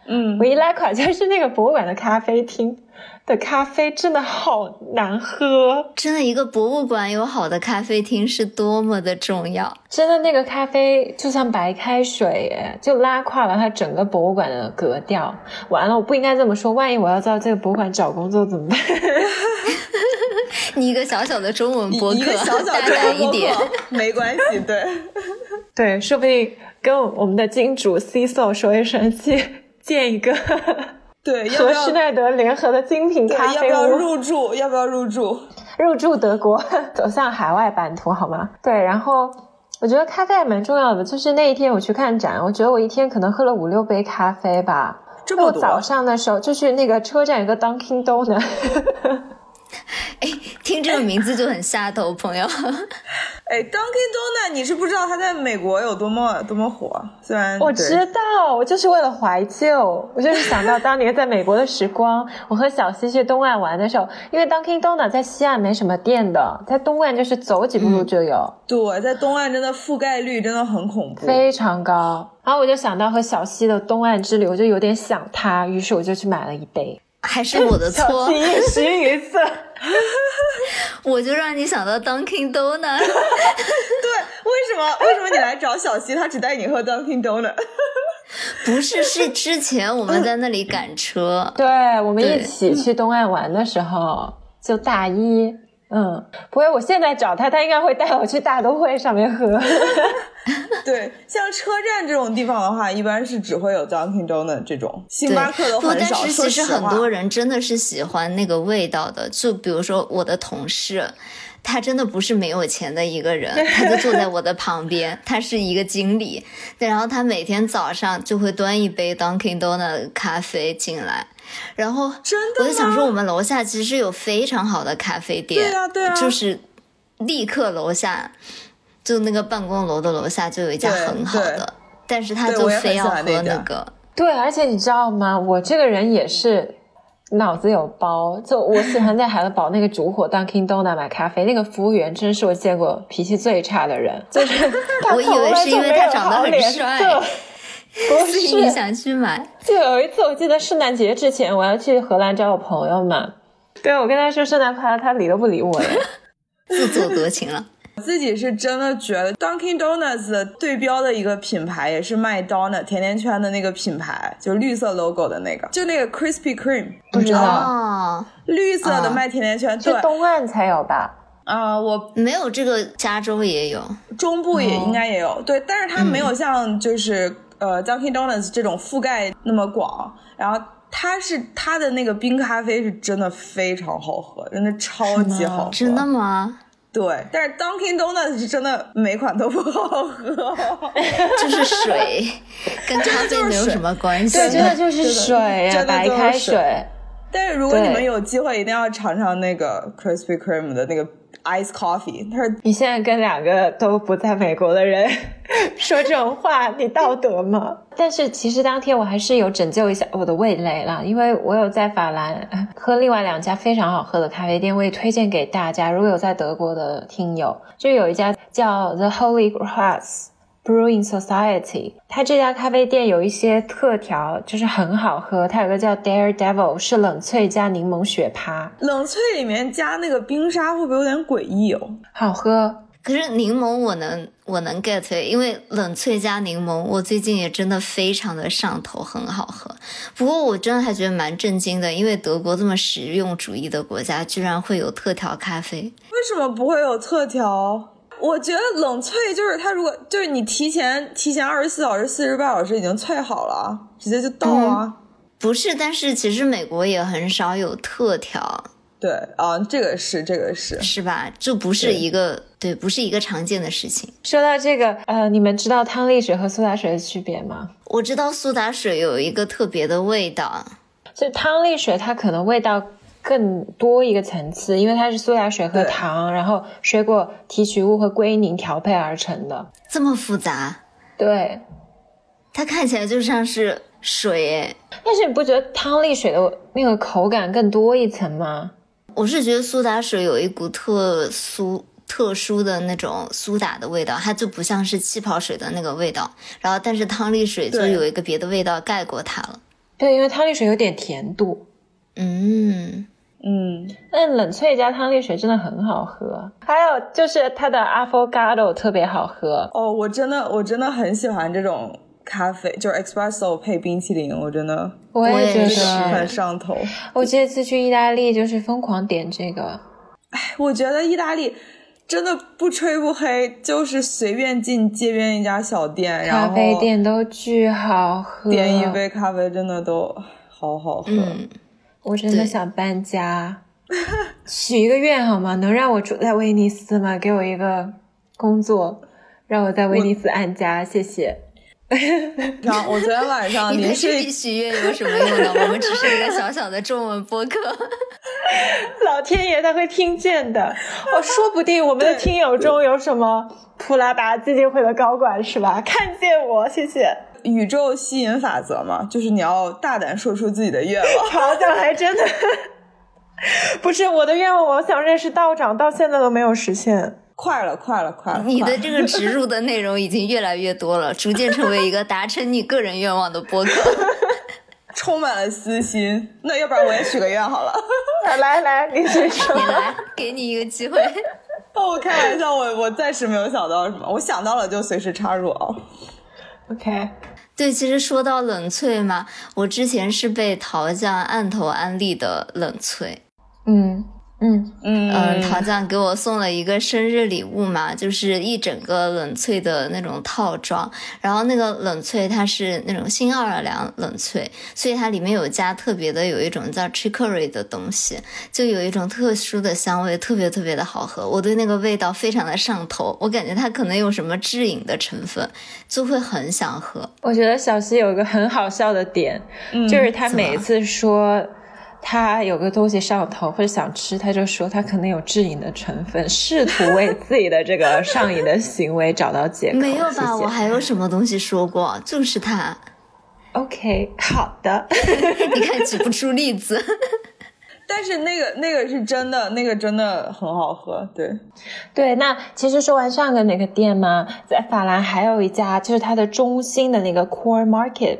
嗯，唯一拉垮就是那个博物馆的咖啡厅的咖啡真的好难喝，真的一个博物馆有好的咖啡厅是多么的重要。真的那个咖啡就像白开水，就拉垮了它整个博物馆的格调。完了，我不应该这么说，万一我要在这个博物馆找工作怎么办？你一个小小的中文博客，大胆一点，没关系，对 对，说不定跟我们的金主 C So 说一声去。建一个 对和施耐德联合的精品咖啡屋，要不要入住？要不要入住？入住德国，走向海外版图，好吗？对，然后我觉得咖啡还蛮重要的。就是那一天我去看展，我觉得我一天可能喝了五六杯咖啡吧。这么多？早上的时候，就是那个车站有个 Dunkin' Donut。哎，听这个名字就很下头，朋友。哎，Dunkin' Donut，你是不知道它在美国有多么多么火。虽然我知道，我就是为了怀旧，我就是想到当年在美国的时光。我和小西去东岸玩的时候，因为 Dunkin' Donut 在西岸没什么店的，在东岸就是走几步路就有。对，在东岸真的覆盖率真的很恐怖，非常高。然后我就想到和小西的东岸之旅，我就有点想他，于是我就去买了一杯。还是我的 错，一时语塞，我就让你想到 Dunkin' Donut。对，为什么？为什么你来找小西，他只带你喝 Dunkin' Donut？不是，是之前我们在那里赶车，对我们一起去东岸玩的时候，就大一。嗯，不会，我现在找他，他应该会带我去大都会上面喝。对，像车站这种地方的话，一般是只会有 Dunkin' Donut 这种，星巴克都很少。但是其实很多人真的是喜欢那个味道的，就比如说我的同事，他真的不是没有钱的一个人，他就坐在我的旁边，他是一个经理，然后他每天早上就会端一杯 Dunkin' Donut 咖啡进来。然后，真的我就想说，我们楼下其实有非常好的咖啡店，对啊，对啊，就是立刻楼下，就那个办公楼的楼下就有一家很好的，但是他就非要喝那个。对，而且你知道吗？我这个人也是脑子有包，就我喜欢在海德堡那个烛火 Dunkin' Donut 买咖啡，那个服务员真是我见过脾气最差的人，就是 我以为是因为他长得很帅。不是你想去买？就有一次，我记得圣诞节之前，我要去荷兰找我朋友嘛。对，我跟他说圣诞快乐，他理都不理我。自作多情了。我自己是真的觉得，Dunkin' Donuts 对标的一个品牌，也是卖 donut 甜甜圈的那个品牌，就绿色 logo 的那个，就那个 Krispy Kreme，不知道。绿色的卖甜甜圈，对东岸才有吧？啊，我没有这个，加州也有，中部也应该也有。对，但是它没有像就是。呃，Dunkin' Donuts 这种覆盖那么广，然后它是它的那个冰咖啡是真的非常好喝，真的超级好喝。真的吗？对，但是 Dunkin' Donuts 是真的每款都不好喝，就是水，跟咖啡没有什么关系。对，真的就是水，白开水。但是如果你们有机会，一定要尝尝那个 Krispy Kreme 的那个。Ice coffee，他说：“你现在跟两个都不在美国的人 说这种话，你道德吗？” 但是其实当天我还是有拯救一下我的味蕾啦，因为我有在法兰喝另外两家非常好喝的咖啡店，我也推荐给大家。如果有在德国的听友，就有一家叫 The Holy Cross。Brewing Society，它这家咖啡店有一些特调，就是很好喝。它有个叫 Daredevil，是冷萃加柠檬雪趴。冷萃里面加那个冰沙，会不会有点诡异哦？好喝。可是柠檬我能我能 get，因为冷萃加柠檬，我最近也真的非常的上头，很好喝。不过我真的还觉得蛮震惊的，因为德国这么实用主义的国家，居然会有特调咖啡。为什么不会有特调？我觉得冷萃就是它，如果就是你提前提前二十四小时、四十八小时已经萃好了，直接就倒啊。不是，但是其实美国也很少有特调。对啊，这个是这个是是吧？这不是一个对，不是一个常见的事情。说到这个，呃，你们知道汤力水和苏打水的区别吗？我知道苏打水有一个特别的味道。就汤力水它可能味道更多一个层次，因为它是苏打水和糖，然后水果提取物和硅凝调配而成的，这么复杂。对，它看起来就像是水，但是你不觉得汤力水的那个口感更多一层吗？我是觉得苏打水有一股特殊、特殊的那种苏打的味道，它就不像是气泡水的那个味道。然后，但是汤力水就有一个别的味道盖过它了。对，因为汤力水有点甜度。嗯嗯，那冷萃加汤力水真的很好喝。还有就是它的 Affogato 特别好喝。哦，我真的我真的很喜欢这种。咖啡就是 espresso 配冰淇淋，我真的我也觉得很上头。我这次去意大利就是疯狂点这个。哎，我觉得意大利真的不吹不黑，就是随便进街边一家小店，咖啡店都巨好喝，点一杯咖啡真的都好好喝。我真的想搬家，许一个愿好吗？能让我住在威尼斯吗？给我一个工作，让我在威尼斯安家，谢谢。然后我昨天晚上你是许愿有什么用呢？我们只是一个小小的中文播客，老天爷他会听见的。哦，说不定我们的听友中有什么普拉达基金会的高管是吧？看见我，谢谢。宇宙吸引法则嘛，就是你要大胆说出自己的愿望。好像还真的 不是我的愿望，我想认识道长，到现在都没有实现。快了，快了，快了！你的这个植入的内容已经越来越多了，逐渐成为一个达成你个人愿望的播客，充满了私心。那要不然我也许个愿好了。来来，你先说。你来，给你一个机会。哦，我开玩笑，我我暂时没有想到什么，我想到了就随时插入啊。OK，对，其实说到冷萃嘛，我之前是被桃酱按头安利的冷萃。嗯。嗯嗯嗯，陶酱给我送了一个生日礼物嘛，就是一整个冷萃的那种套装。然后那个冷萃它是那种新奥尔良冷萃，所以它里面有加特别的有一种叫 chicory 的东西，就有一种特殊的香味，特别特别的好喝。我对那个味道非常的上头，我感觉它可能有什么致饮的成分，就会很想喝。我觉得小溪有一个很好笑的点，就是他每次说。他有个东西上头或者想吃，他就说他可能有致瘾的成分，试图为自己的这个上瘾的行为找到借口。没有吧？我还有什么东西说过？就是他。OK，好的。你看举不出例子，但是那个那个是真的，那个真的很好喝。对，对。那其实说完上个那个店嘛，在法兰还有一家，就是它的中心的那个 Core Market。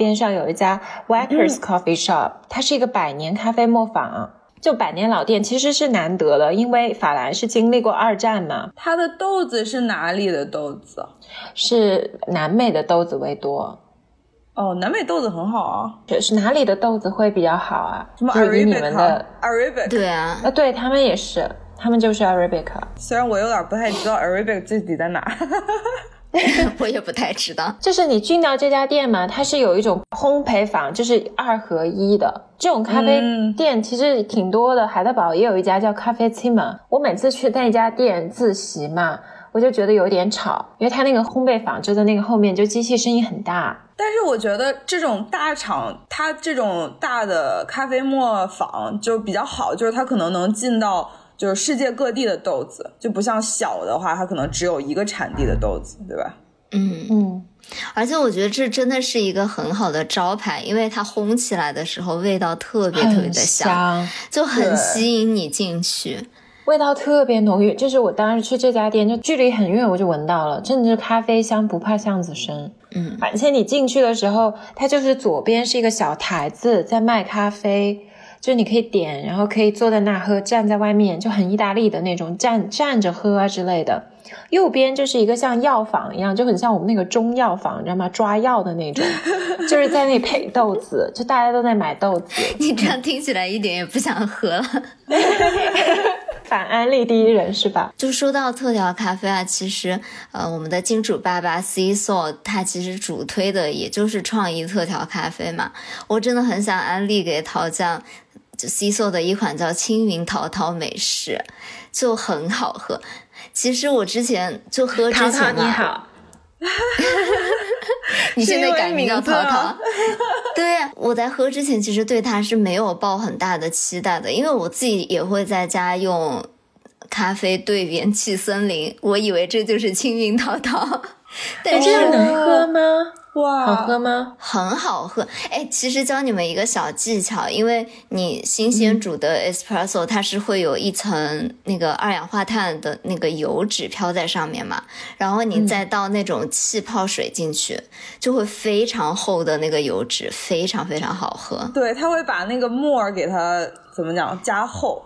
边上有一家 Wackers Coffee Shop，它是一个百年咖啡磨坊，就百年老店，其实是难得的，因为法兰是经历过二战嘛。它的豆子是哪里的豆子？是南美的豆子为多。哦，南美豆子很好啊。是哪里的豆子会比较好啊？什么 Arabica？Arabica？对啊，啊，对他们也是，他们就是 Arabica。虽然我有点不太知道 Arabica 具体在哪。我也不太知道，就是你进到这家店嘛，它是有一种烘焙坊，就是二合一的这种咖啡店，其实挺多的。海德堡也有一家叫咖啡厅嘛，我每次去那家店自习嘛，我就觉得有点吵，因为它那个烘焙坊就在那个后面，就机器声音很大。但是我觉得这种大厂，它这种大的咖啡磨坊就比较好，就是它可能能进到。就是世界各地的豆子，就不像小的话，它可能只有一个产地的豆子，对吧？嗯嗯，而且我觉得这真的是一个很好的招牌，因为它烘起来的时候味道特别特别的香，就很吸引你进去，味道特别浓郁。就是我当时去这家店，就距离很远我就闻到了，真的是咖啡香不怕巷子深。嗯，而且你进去的时候，它就是左边是一个小台子在卖咖啡。就你可以点，然后可以坐在那喝，站在外面就很意大利的那种站站着喝啊之类的。右边就是一个像药房一样，就很像我们那个中药房，你知道吗？抓药的那种，就是在那配豆子，就大家都在买豆子。你这样听起来一点也不想喝了。反安利第一人是吧？就说到特调咖啡啊，其实呃，我们的金主爸爸 C So 他其实主推的也就是创意特调咖啡嘛。我真的很想安利给陶酱，就 C So 的一款叫青云桃桃美式，就很好喝。其实我之前就喝之前你好。你现在改名叫桃桃。对，我在喝之前其实对它是没有抱很大的期待的，因为我自己也会在家用咖啡兑元气森林，我以为这就是青云淘淘。但是能喝吗？哇，好喝吗？很好喝。哎，其实教你们一个小技巧，因为你新鲜煮的 espresso 它是会有一层那个二氧化碳的那个油脂飘在上面嘛，然后你再倒那种气泡水进去，就会非常厚的那个油脂，非常非常好喝。对，它会把那个沫儿给它怎么讲加厚。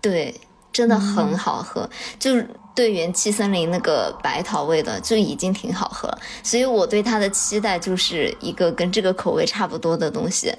对，真的很好喝，就是。对元气森林那个白桃味的就已经挺好喝了，所以我对它的期待就是一个跟这个口味差不多的东西，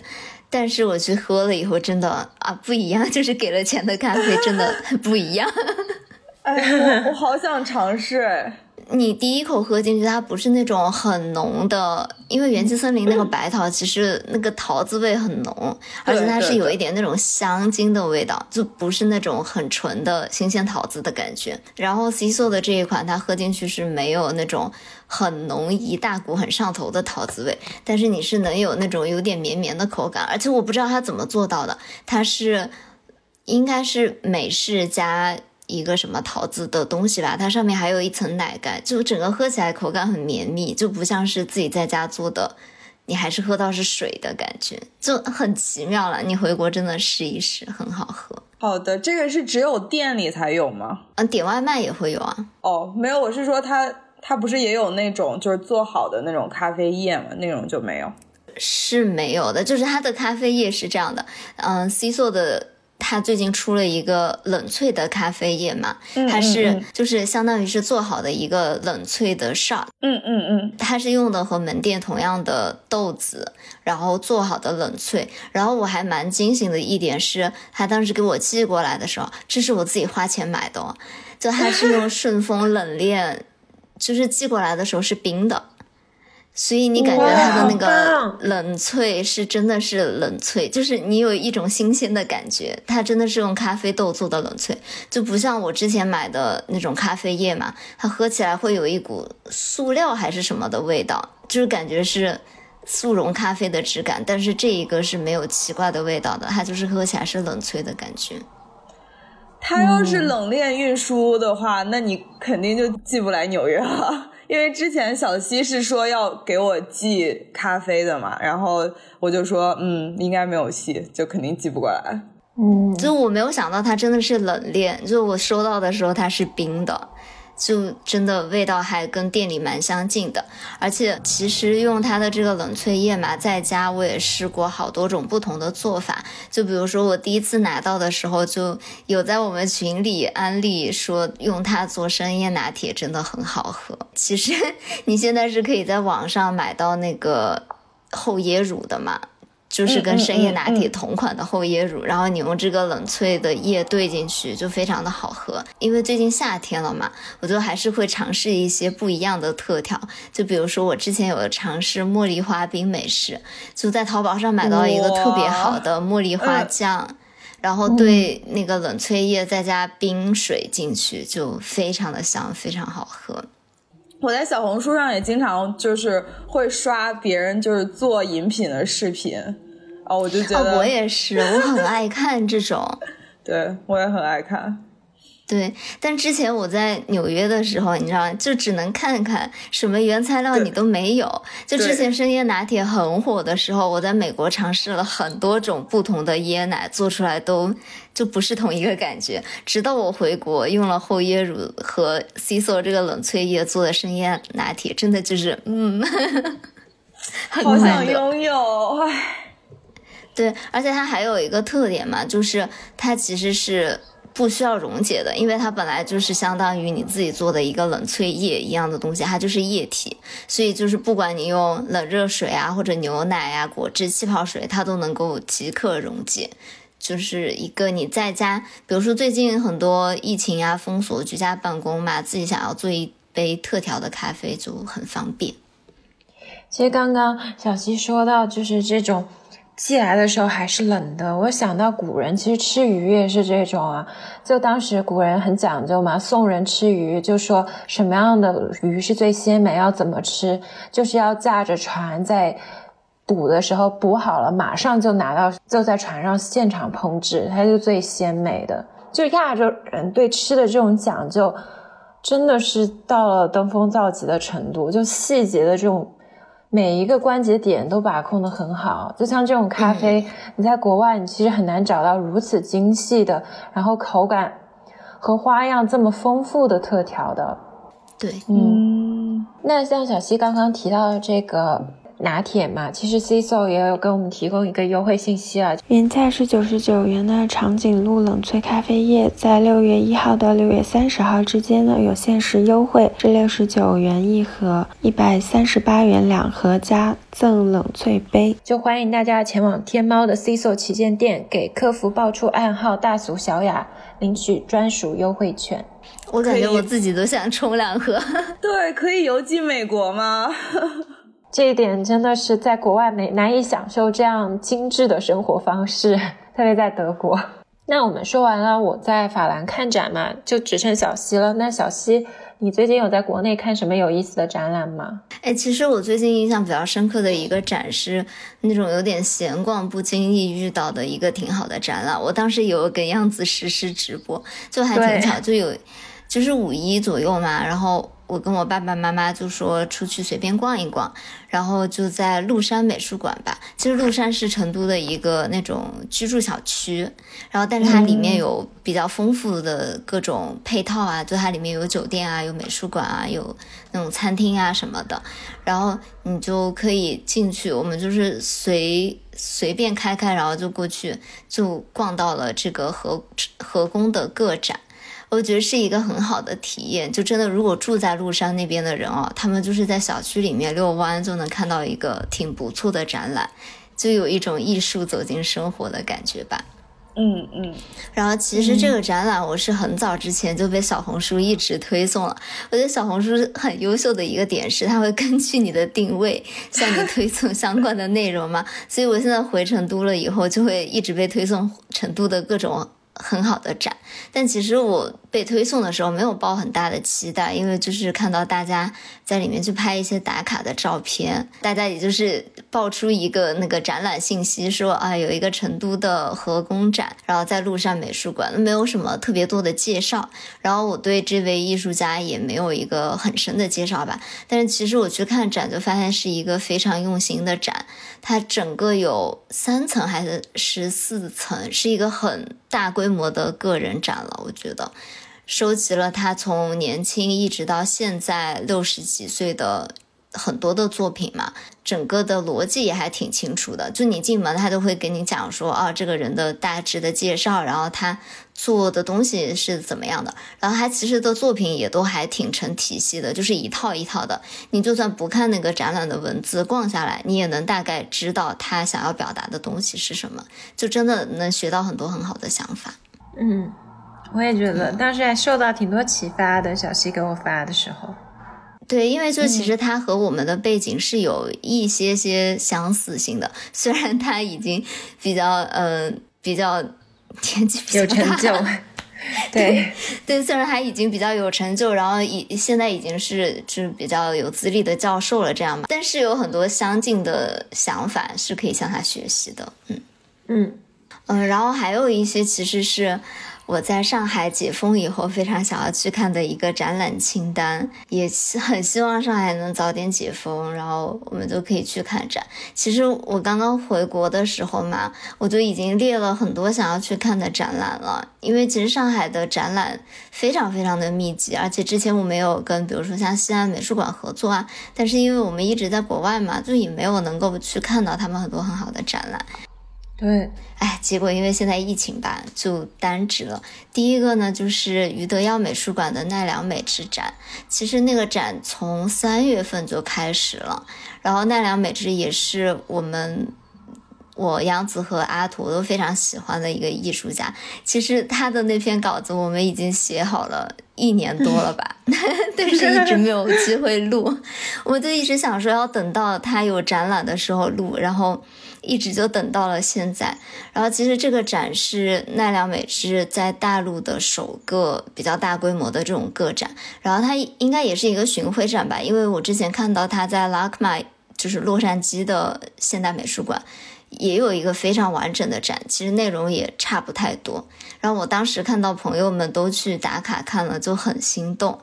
但是我去喝了以后，真的啊不一样，就是给了钱的咖啡真的 不一样。哎，我好想尝试。你第一口喝进去，它不是那种很浓的，因为元气森林那个白桃其实那个桃子味很浓，而且它是有一点那种香精的味道，就不是那种很纯的新鲜桃子的感觉。然后 C 座的这一款，它喝进去是没有那种很浓一大股很上头的桃子味，但是你是能有那种有点绵绵的口感，而且我不知道它怎么做到的，它是应该是美式加。一个什么桃子的东西吧，它上面还有一层奶盖，就整个喝起来口感很绵密，就不像是自己在家做的，你还是喝到是水的感觉，就很奇妙了。你回国真的试一试，很好喝。好的，这个是只有店里才有吗？嗯，点外卖也会有啊。哦，没有，我是说它它不是也有那种就是做好的那种咖啡液吗？那种就没有，是没有的。就是它的咖啡液是这样的，嗯，C 座的。他最近出了一个冷萃的咖啡液嘛，它是就是相当于是做好的一个冷萃的 shot，嗯嗯嗯，它是用的和门店同样的豆子，然后做好的冷萃。然后我还蛮惊喜的一点是，他当时给我寄过来的时候，这是我自己花钱买的，哦就他是用顺丰冷链，就是寄过来的时候是冰的。所以你感觉它的那个冷萃是真的是冷萃，就是你有一种新鲜的感觉。它真的是用咖啡豆做的冷萃，就不像我之前买的那种咖啡液嘛，它喝起来会有一股塑料还是什么的味道，就是感觉是速溶咖啡的质感。但是这一个是没有奇怪的味道的，它就是喝起来是冷萃的感觉。它要是冷链运输的话，那你肯定就寄不来纽约了。因为之前小西是说要给我寄咖啡的嘛，然后我就说，嗯，应该没有戏，就肯定寄不过来。嗯，就我没有想到它真的是冷链，就我收到的时候它是冰的。就真的味道还跟店里蛮相近的，而且其实用它的这个冷萃液嘛，在家我也试过好多种不同的做法。就比如说我第一次拿到的时候，就有在我们群里安利说用它做生椰拿铁真的很好喝。其实你现在是可以在网上买到那个厚椰乳的嘛。就是跟深夜拿铁同款的厚椰乳，然后你用这个冷萃的液兑进去，就非常的好喝。因为最近夏天了嘛，我就还是会尝试一些不一样的特调。就比如说我之前有尝试茉莉花冰美式，就在淘宝上买到一个特别好的茉莉花酱，然后兑那个冷萃液，再加冰水进去，就非常的香，非常好喝。我在小红书上也经常就是会刷别人就是做饮品的视频，哦，我就觉得我也是，我很爱看这种，对我也很爱看。对，但之前我在纽约的时候，你知道，就只能看看什么原材料你都没有。就之前生椰拿铁很火的时候，我在美国尝试了很多种不同的椰奶，做出来都就不是同一个感觉。直到我回国用了厚椰乳和 C 座这个冷萃液做的生椰拿铁，真的就是嗯，好想拥有，唉。对，而且它还有一个特点嘛，就是它其实是。不需要溶解的，因为它本来就是相当于你自己做的一个冷萃液一样的东西，它就是液体，所以就是不管你用冷热水啊，或者牛奶呀、果汁、气泡水，它都能够即刻溶解，就是一个你在家，比如说最近很多疫情啊、封锁、居家办公嘛，自己想要做一杯特调的咖啡就很方便。其实刚刚小溪说到，就是这种。寄来的时候还是冷的。我想到古人其实吃鱼也是这种啊，就当时古人很讲究嘛，送人吃鱼就说什么样的鱼是最鲜美，要怎么吃，就是要驾着船在捕的时候捕好了，马上就拿到，就在船上现场烹制，它就最鲜美的。就亚洲人对吃的这种讲究，真的是到了登峰造极的程度，就细节的这种。每一个关节点都把控的很好，就像这种咖啡，你在国外你其实很难找到如此精细的，然后口感和花样这么丰富的特调的。对，嗯，那像小溪刚刚提到的这个。拿铁嘛，其实 C S O 也有给我们提供一个优惠信息啊，原价是九十九元的长颈鹿冷萃咖啡液，在六月一号到六月三十号之间呢，有限时优惠，是六十九元一盒，一百三十八元两盒加赠冷萃杯，就欢迎大家前往天猫的 C S O 旗舰店，给客服报出暗号大俗小雅，领取专属优惠券。我感觉我自己都想冲两盒。对，可以邮寄美国吗？这一点真的是在国外没难以享受这样精致的生活方式，特别在德国。那我们说完了我在法兰看展嘛，就只剩小西了。那小西，你最近有在国内看什么有意思的展览吗？哎，其实我最近印象比较深刻的一个展是那种有点闲逛不经意遇到的一个挺好的展览。我当时有跟样子实时直播，就还挺巧，就有就是五一左右嘛，然后。我跟我爸爸妈妈就说出去随便逛一逛，然后就在麓山美术馆吧。其实麓山是成都的一个那种居住小区，然后但是它里面有比较丰富的各种配套啊，就它里面有酒店啊，有美术馆啊，有那种餐厅啊什么的，然后你就可以进去。我们就是随随便开开，然后就过去就逛到了这个河河工的个展。我觉得是一个很好的体验，就真的，如果住在麓山那边的人哦，他们就是在小区里面遛弯就能看到一个挺不错的展览，就有一种艺术走进生活的感觉吧。嗯嗯。然后其实这个展览我是很早之前就被小红书一直推送了。我觉得小红书很优秀的一个点是，它会根据你的定位 向你推送相关的内容嘛，所以我现在回成都了以后，就会一直被推送成都的各种。很好的展，但其实我被推送的时候没有抱很大的期待，因为就是看到大家在里面去拍一些打卡的照片，大家也就是爆出一个那个展览信息，说啊有一个成都的河工展，然后在麓山美术馆，没有什么特别多的介绍，然后我对这位艺术家也没有一个很深的介绍吧，但是其实我去看展就发现是一个非常用心的展。它整个有三层还是十四层，是一个很大规模的个人展展了。我觉得，收集了他从年轻一直到现在六十几岁的。很多的作品嘛，整个的逻辑也还挺清楚的。就你进门，他都会给你讲说，啊，这个人的大致的介绍，然后他做的东西是怎么样的，然后他其实的作品也都还挺成体系的，就是一套一套的。你就算不看那个展览的文字，逛下来，你也能大概知道他想要表达的东西是什么，就真的能学到很多很好的想法。嗯，我也觉得，当时还受到挺多启发的。小西给我发的时候。对，因为就其实他和我们的背景是有一些些相似性的，虽然他已经比较呃比较年纪比较有成就，对对，虽然他已经比较有成就，然后已现在已经是就是比较有资历的教授了，这样嘛，但是有很多相近的想法是可以向他学习的，嗯嗯嗯，然后还有一些其实是。我在上海解封以后，非常想要去看的一个展览清单，也 很希望上海能早点解封，然后我们就可以去看展。其实我刚刚回国的时候嘛，我就已经列了很多想要去看的展览了。因为其实上海的展览非常非常的密集，而且之前我没有跟比如说像西安美术馆合作啊，但是因为我们一直在国外嘛，就也没有能够去看到他们很多很好的展览。对，哎，结果因为现在疫情吧，就单指了。第一个呢，就是余德耀美术馆的奈良美智展，其实那个展从三月份就开始了，然后奈良美智也是我们。我杨子和阿土都非常喜欢的一个艺术家。其实他的那篇稿子我们已经写好了一年多了吧，但是一直没有机会录。我就一直想说要等到他有展览的时候录，然后。一直就等到了现在，然后其实这个展是奈良美智在大陆的首个比较大规模的这种个展，然后它应该也是一个巡回展吧，因为我之前看到他在 LACMA，就是洛杉矶的现代美术馆，也有一个非常完整的展，其实内容也差不太多。然后我当时看到朋友们都去打卡看了，就很心动。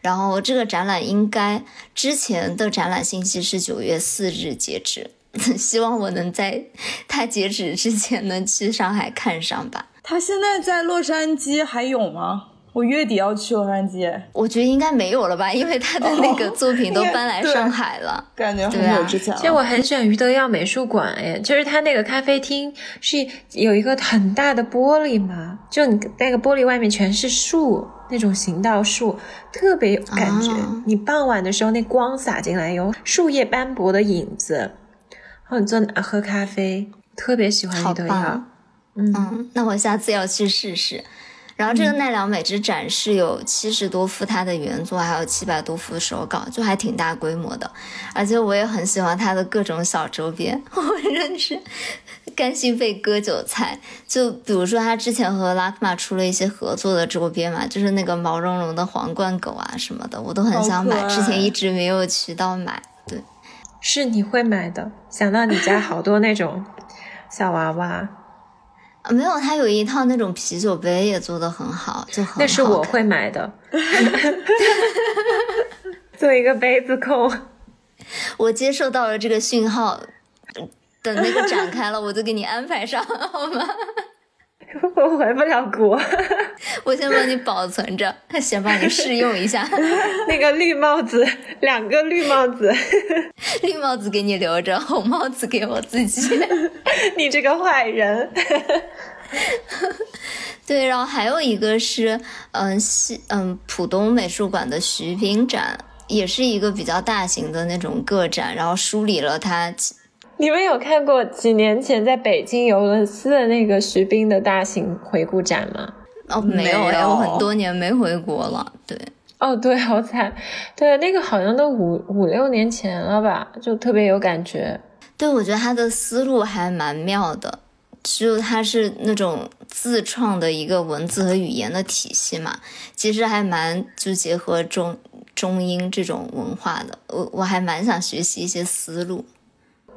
然后这个展览应该之前的展览信息是九月四日截止。希望我能在他截止之前能去上海看上吧。他现在在洛杉矶还有吗？我月底要去洛杉矶。我觉得应该没有了吧，因为他的那个作品都搬来上海了。感觉很久之前。其实我很喜欢余德耀美术馆，哎，就是他那个咖啡厅是有一个很大的玻璃嘛，就你那个玻璃外面全是树，那种行道树，特别有感觉。你傍晚的时候那光洒进来，有树叶斑驳的影子。或者坐哪喝咖啡，特别喜欢李德耀。嗯，那我下次要去试试。然后这个奈良美智展示有七十多幅他的原作，还有七百多幅手稿，就还挺大规模的。而且我也很喜欢他的各种小周边，我真是甘心被割韭菜。就比如说他之前和拉克玛出了一些合作的周边嘛，就是那个毛茸茸的皇冠狗啊什么的，我都很想买，之前一直没有渠道买。对。是你会买的，想到你家好多那种小娃娃，没有，他有一套那种啤酒杯也做的很好，就很那是我 会买的，做一个杯子控。我接受到了这个讯号，等那个展开了，我就给你安排上，好吗？我回不了国，我先帮你保存着，先帮你试用一下。那个绿帽子，两个绿帽子，绿帽子给你留着，红帽子给我自己。你这个坏人。对，然后还有一个是，嗯，西，嗯，浦东美术馆的徐冰展，也是一个比较大型的那种个展，然后梳理了他。你们有看过几年前在北京尤伦斯的那个徐冰的大型回顾展吗？哦，没有哎，我很多年没回国了。对，哦，对，好惨，对，那个好像都五五六年前了吧，就特别有感觉。对，我觉得他的思路还蛮妙的，就他是那种自创的一个文字和语言的体系嘛，其实还蛮就结合中中英这种文化的，我我还蛮想学习一些思路。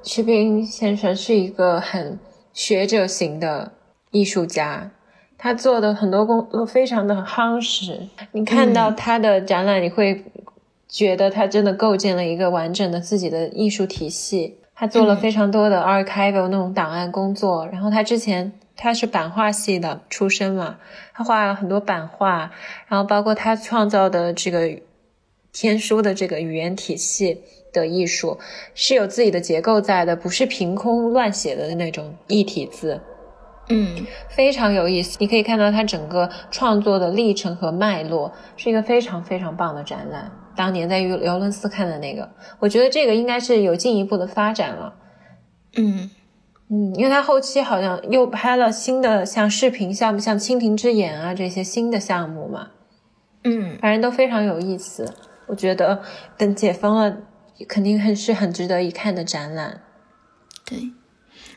徐冰先生是一个很学者型的艺术家，他做的很多工作非常的夯实。你看到他的展览，你会觉得他真的构建了一个完整的自己的艺术体系。他做了非常多的 archival 那种档案工作，然后他之前他是版画系的出身嘛，他画了很多版画，然后包括他创造的这个天书的这个语言体系。的艺术是有自己的结构在的，不是凭空乱写的那种一体字，嗯，非常有意思。你可以看到他整个创作的历程和脉络，是一个非常非常棒的展览。当年在尤尤伦斯看的那个，我觉得这个应该是有进一步的发展了，嗯嗯，因为他后期好像又拍了新的像视频项目，像蜻蜓之眼啊这些新的项目嘛，嗯，反正都非常有意思。我觉得等解封了。肯定很是很值得一看的展览，对。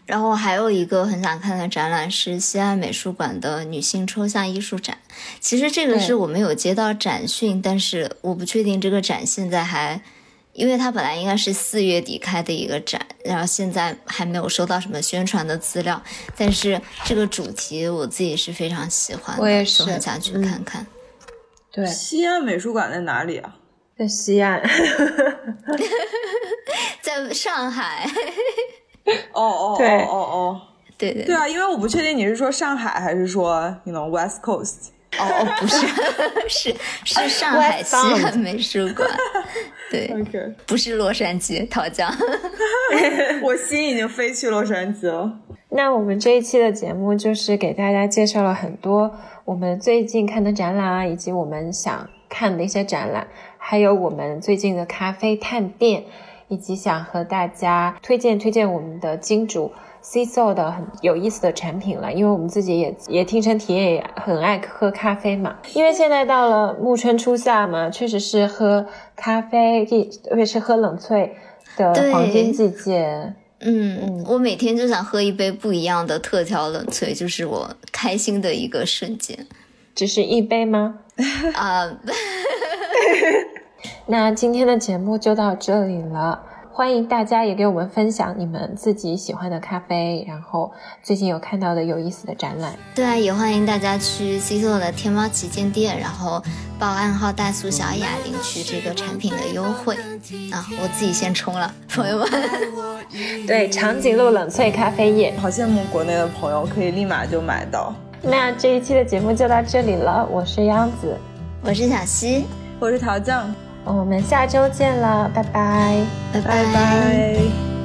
然后还有一个很想看的展览是西安美术馆的女性抽象艺术展。其实这个是我们有接到展讯，但是我不确定这个展现在还，因为它本来应该是四月底开的一个展，然后现在还没有收到什么宣传的资料。但是这个主题我自己是非常喜欢，我也是很想去看看。对，西安美术馆在哪里啊？在西安，在上海。哦哦哦哦哦，对对对啊，因为我不确定你是说上海还是说，you know West Coast。哦哦，不是，是是上海西安美术馆。对，不是洛杉矶桃江。我心已经飞去洛杉矶了。那我们这一期的节目就是给大家介绍了很多我们最近看的展览啊，以及我们想看的一些展览。还有我们最近的咖啡探店，以及想和大家推荐推荐我们的金主 C s o 的很有意思的产品了，因为我们自己也也亲身体验也很爱喝咖啡嘛。因为现在到了暮春初夏嘛，确实是喝咖啡，特别是喝冷萃的黄金季节。嗯，我每天就想喝一杯不一样的特调冷萃，就是我开心的一个瞬间。只是一杯吗？啊，那今天的节目就到这里了。欢迎大家也给我们分享你们自己喜欢的咖啡，然后最近有看到的有意思的展览。对啊，也欢迎大家去 C 座的天猫旗舰店，然后报暗号大苏小雅领取这个产品的优惠。啊，我自己先冲了，朋友们。对，长颈鹿冷萃咖啡液，好羡慕国内的朋友可以立马就买到。那这一期的节目就到这里了，我是央子，我是小溪，我是桃酱。我们下周见了，拜拜，拜拜。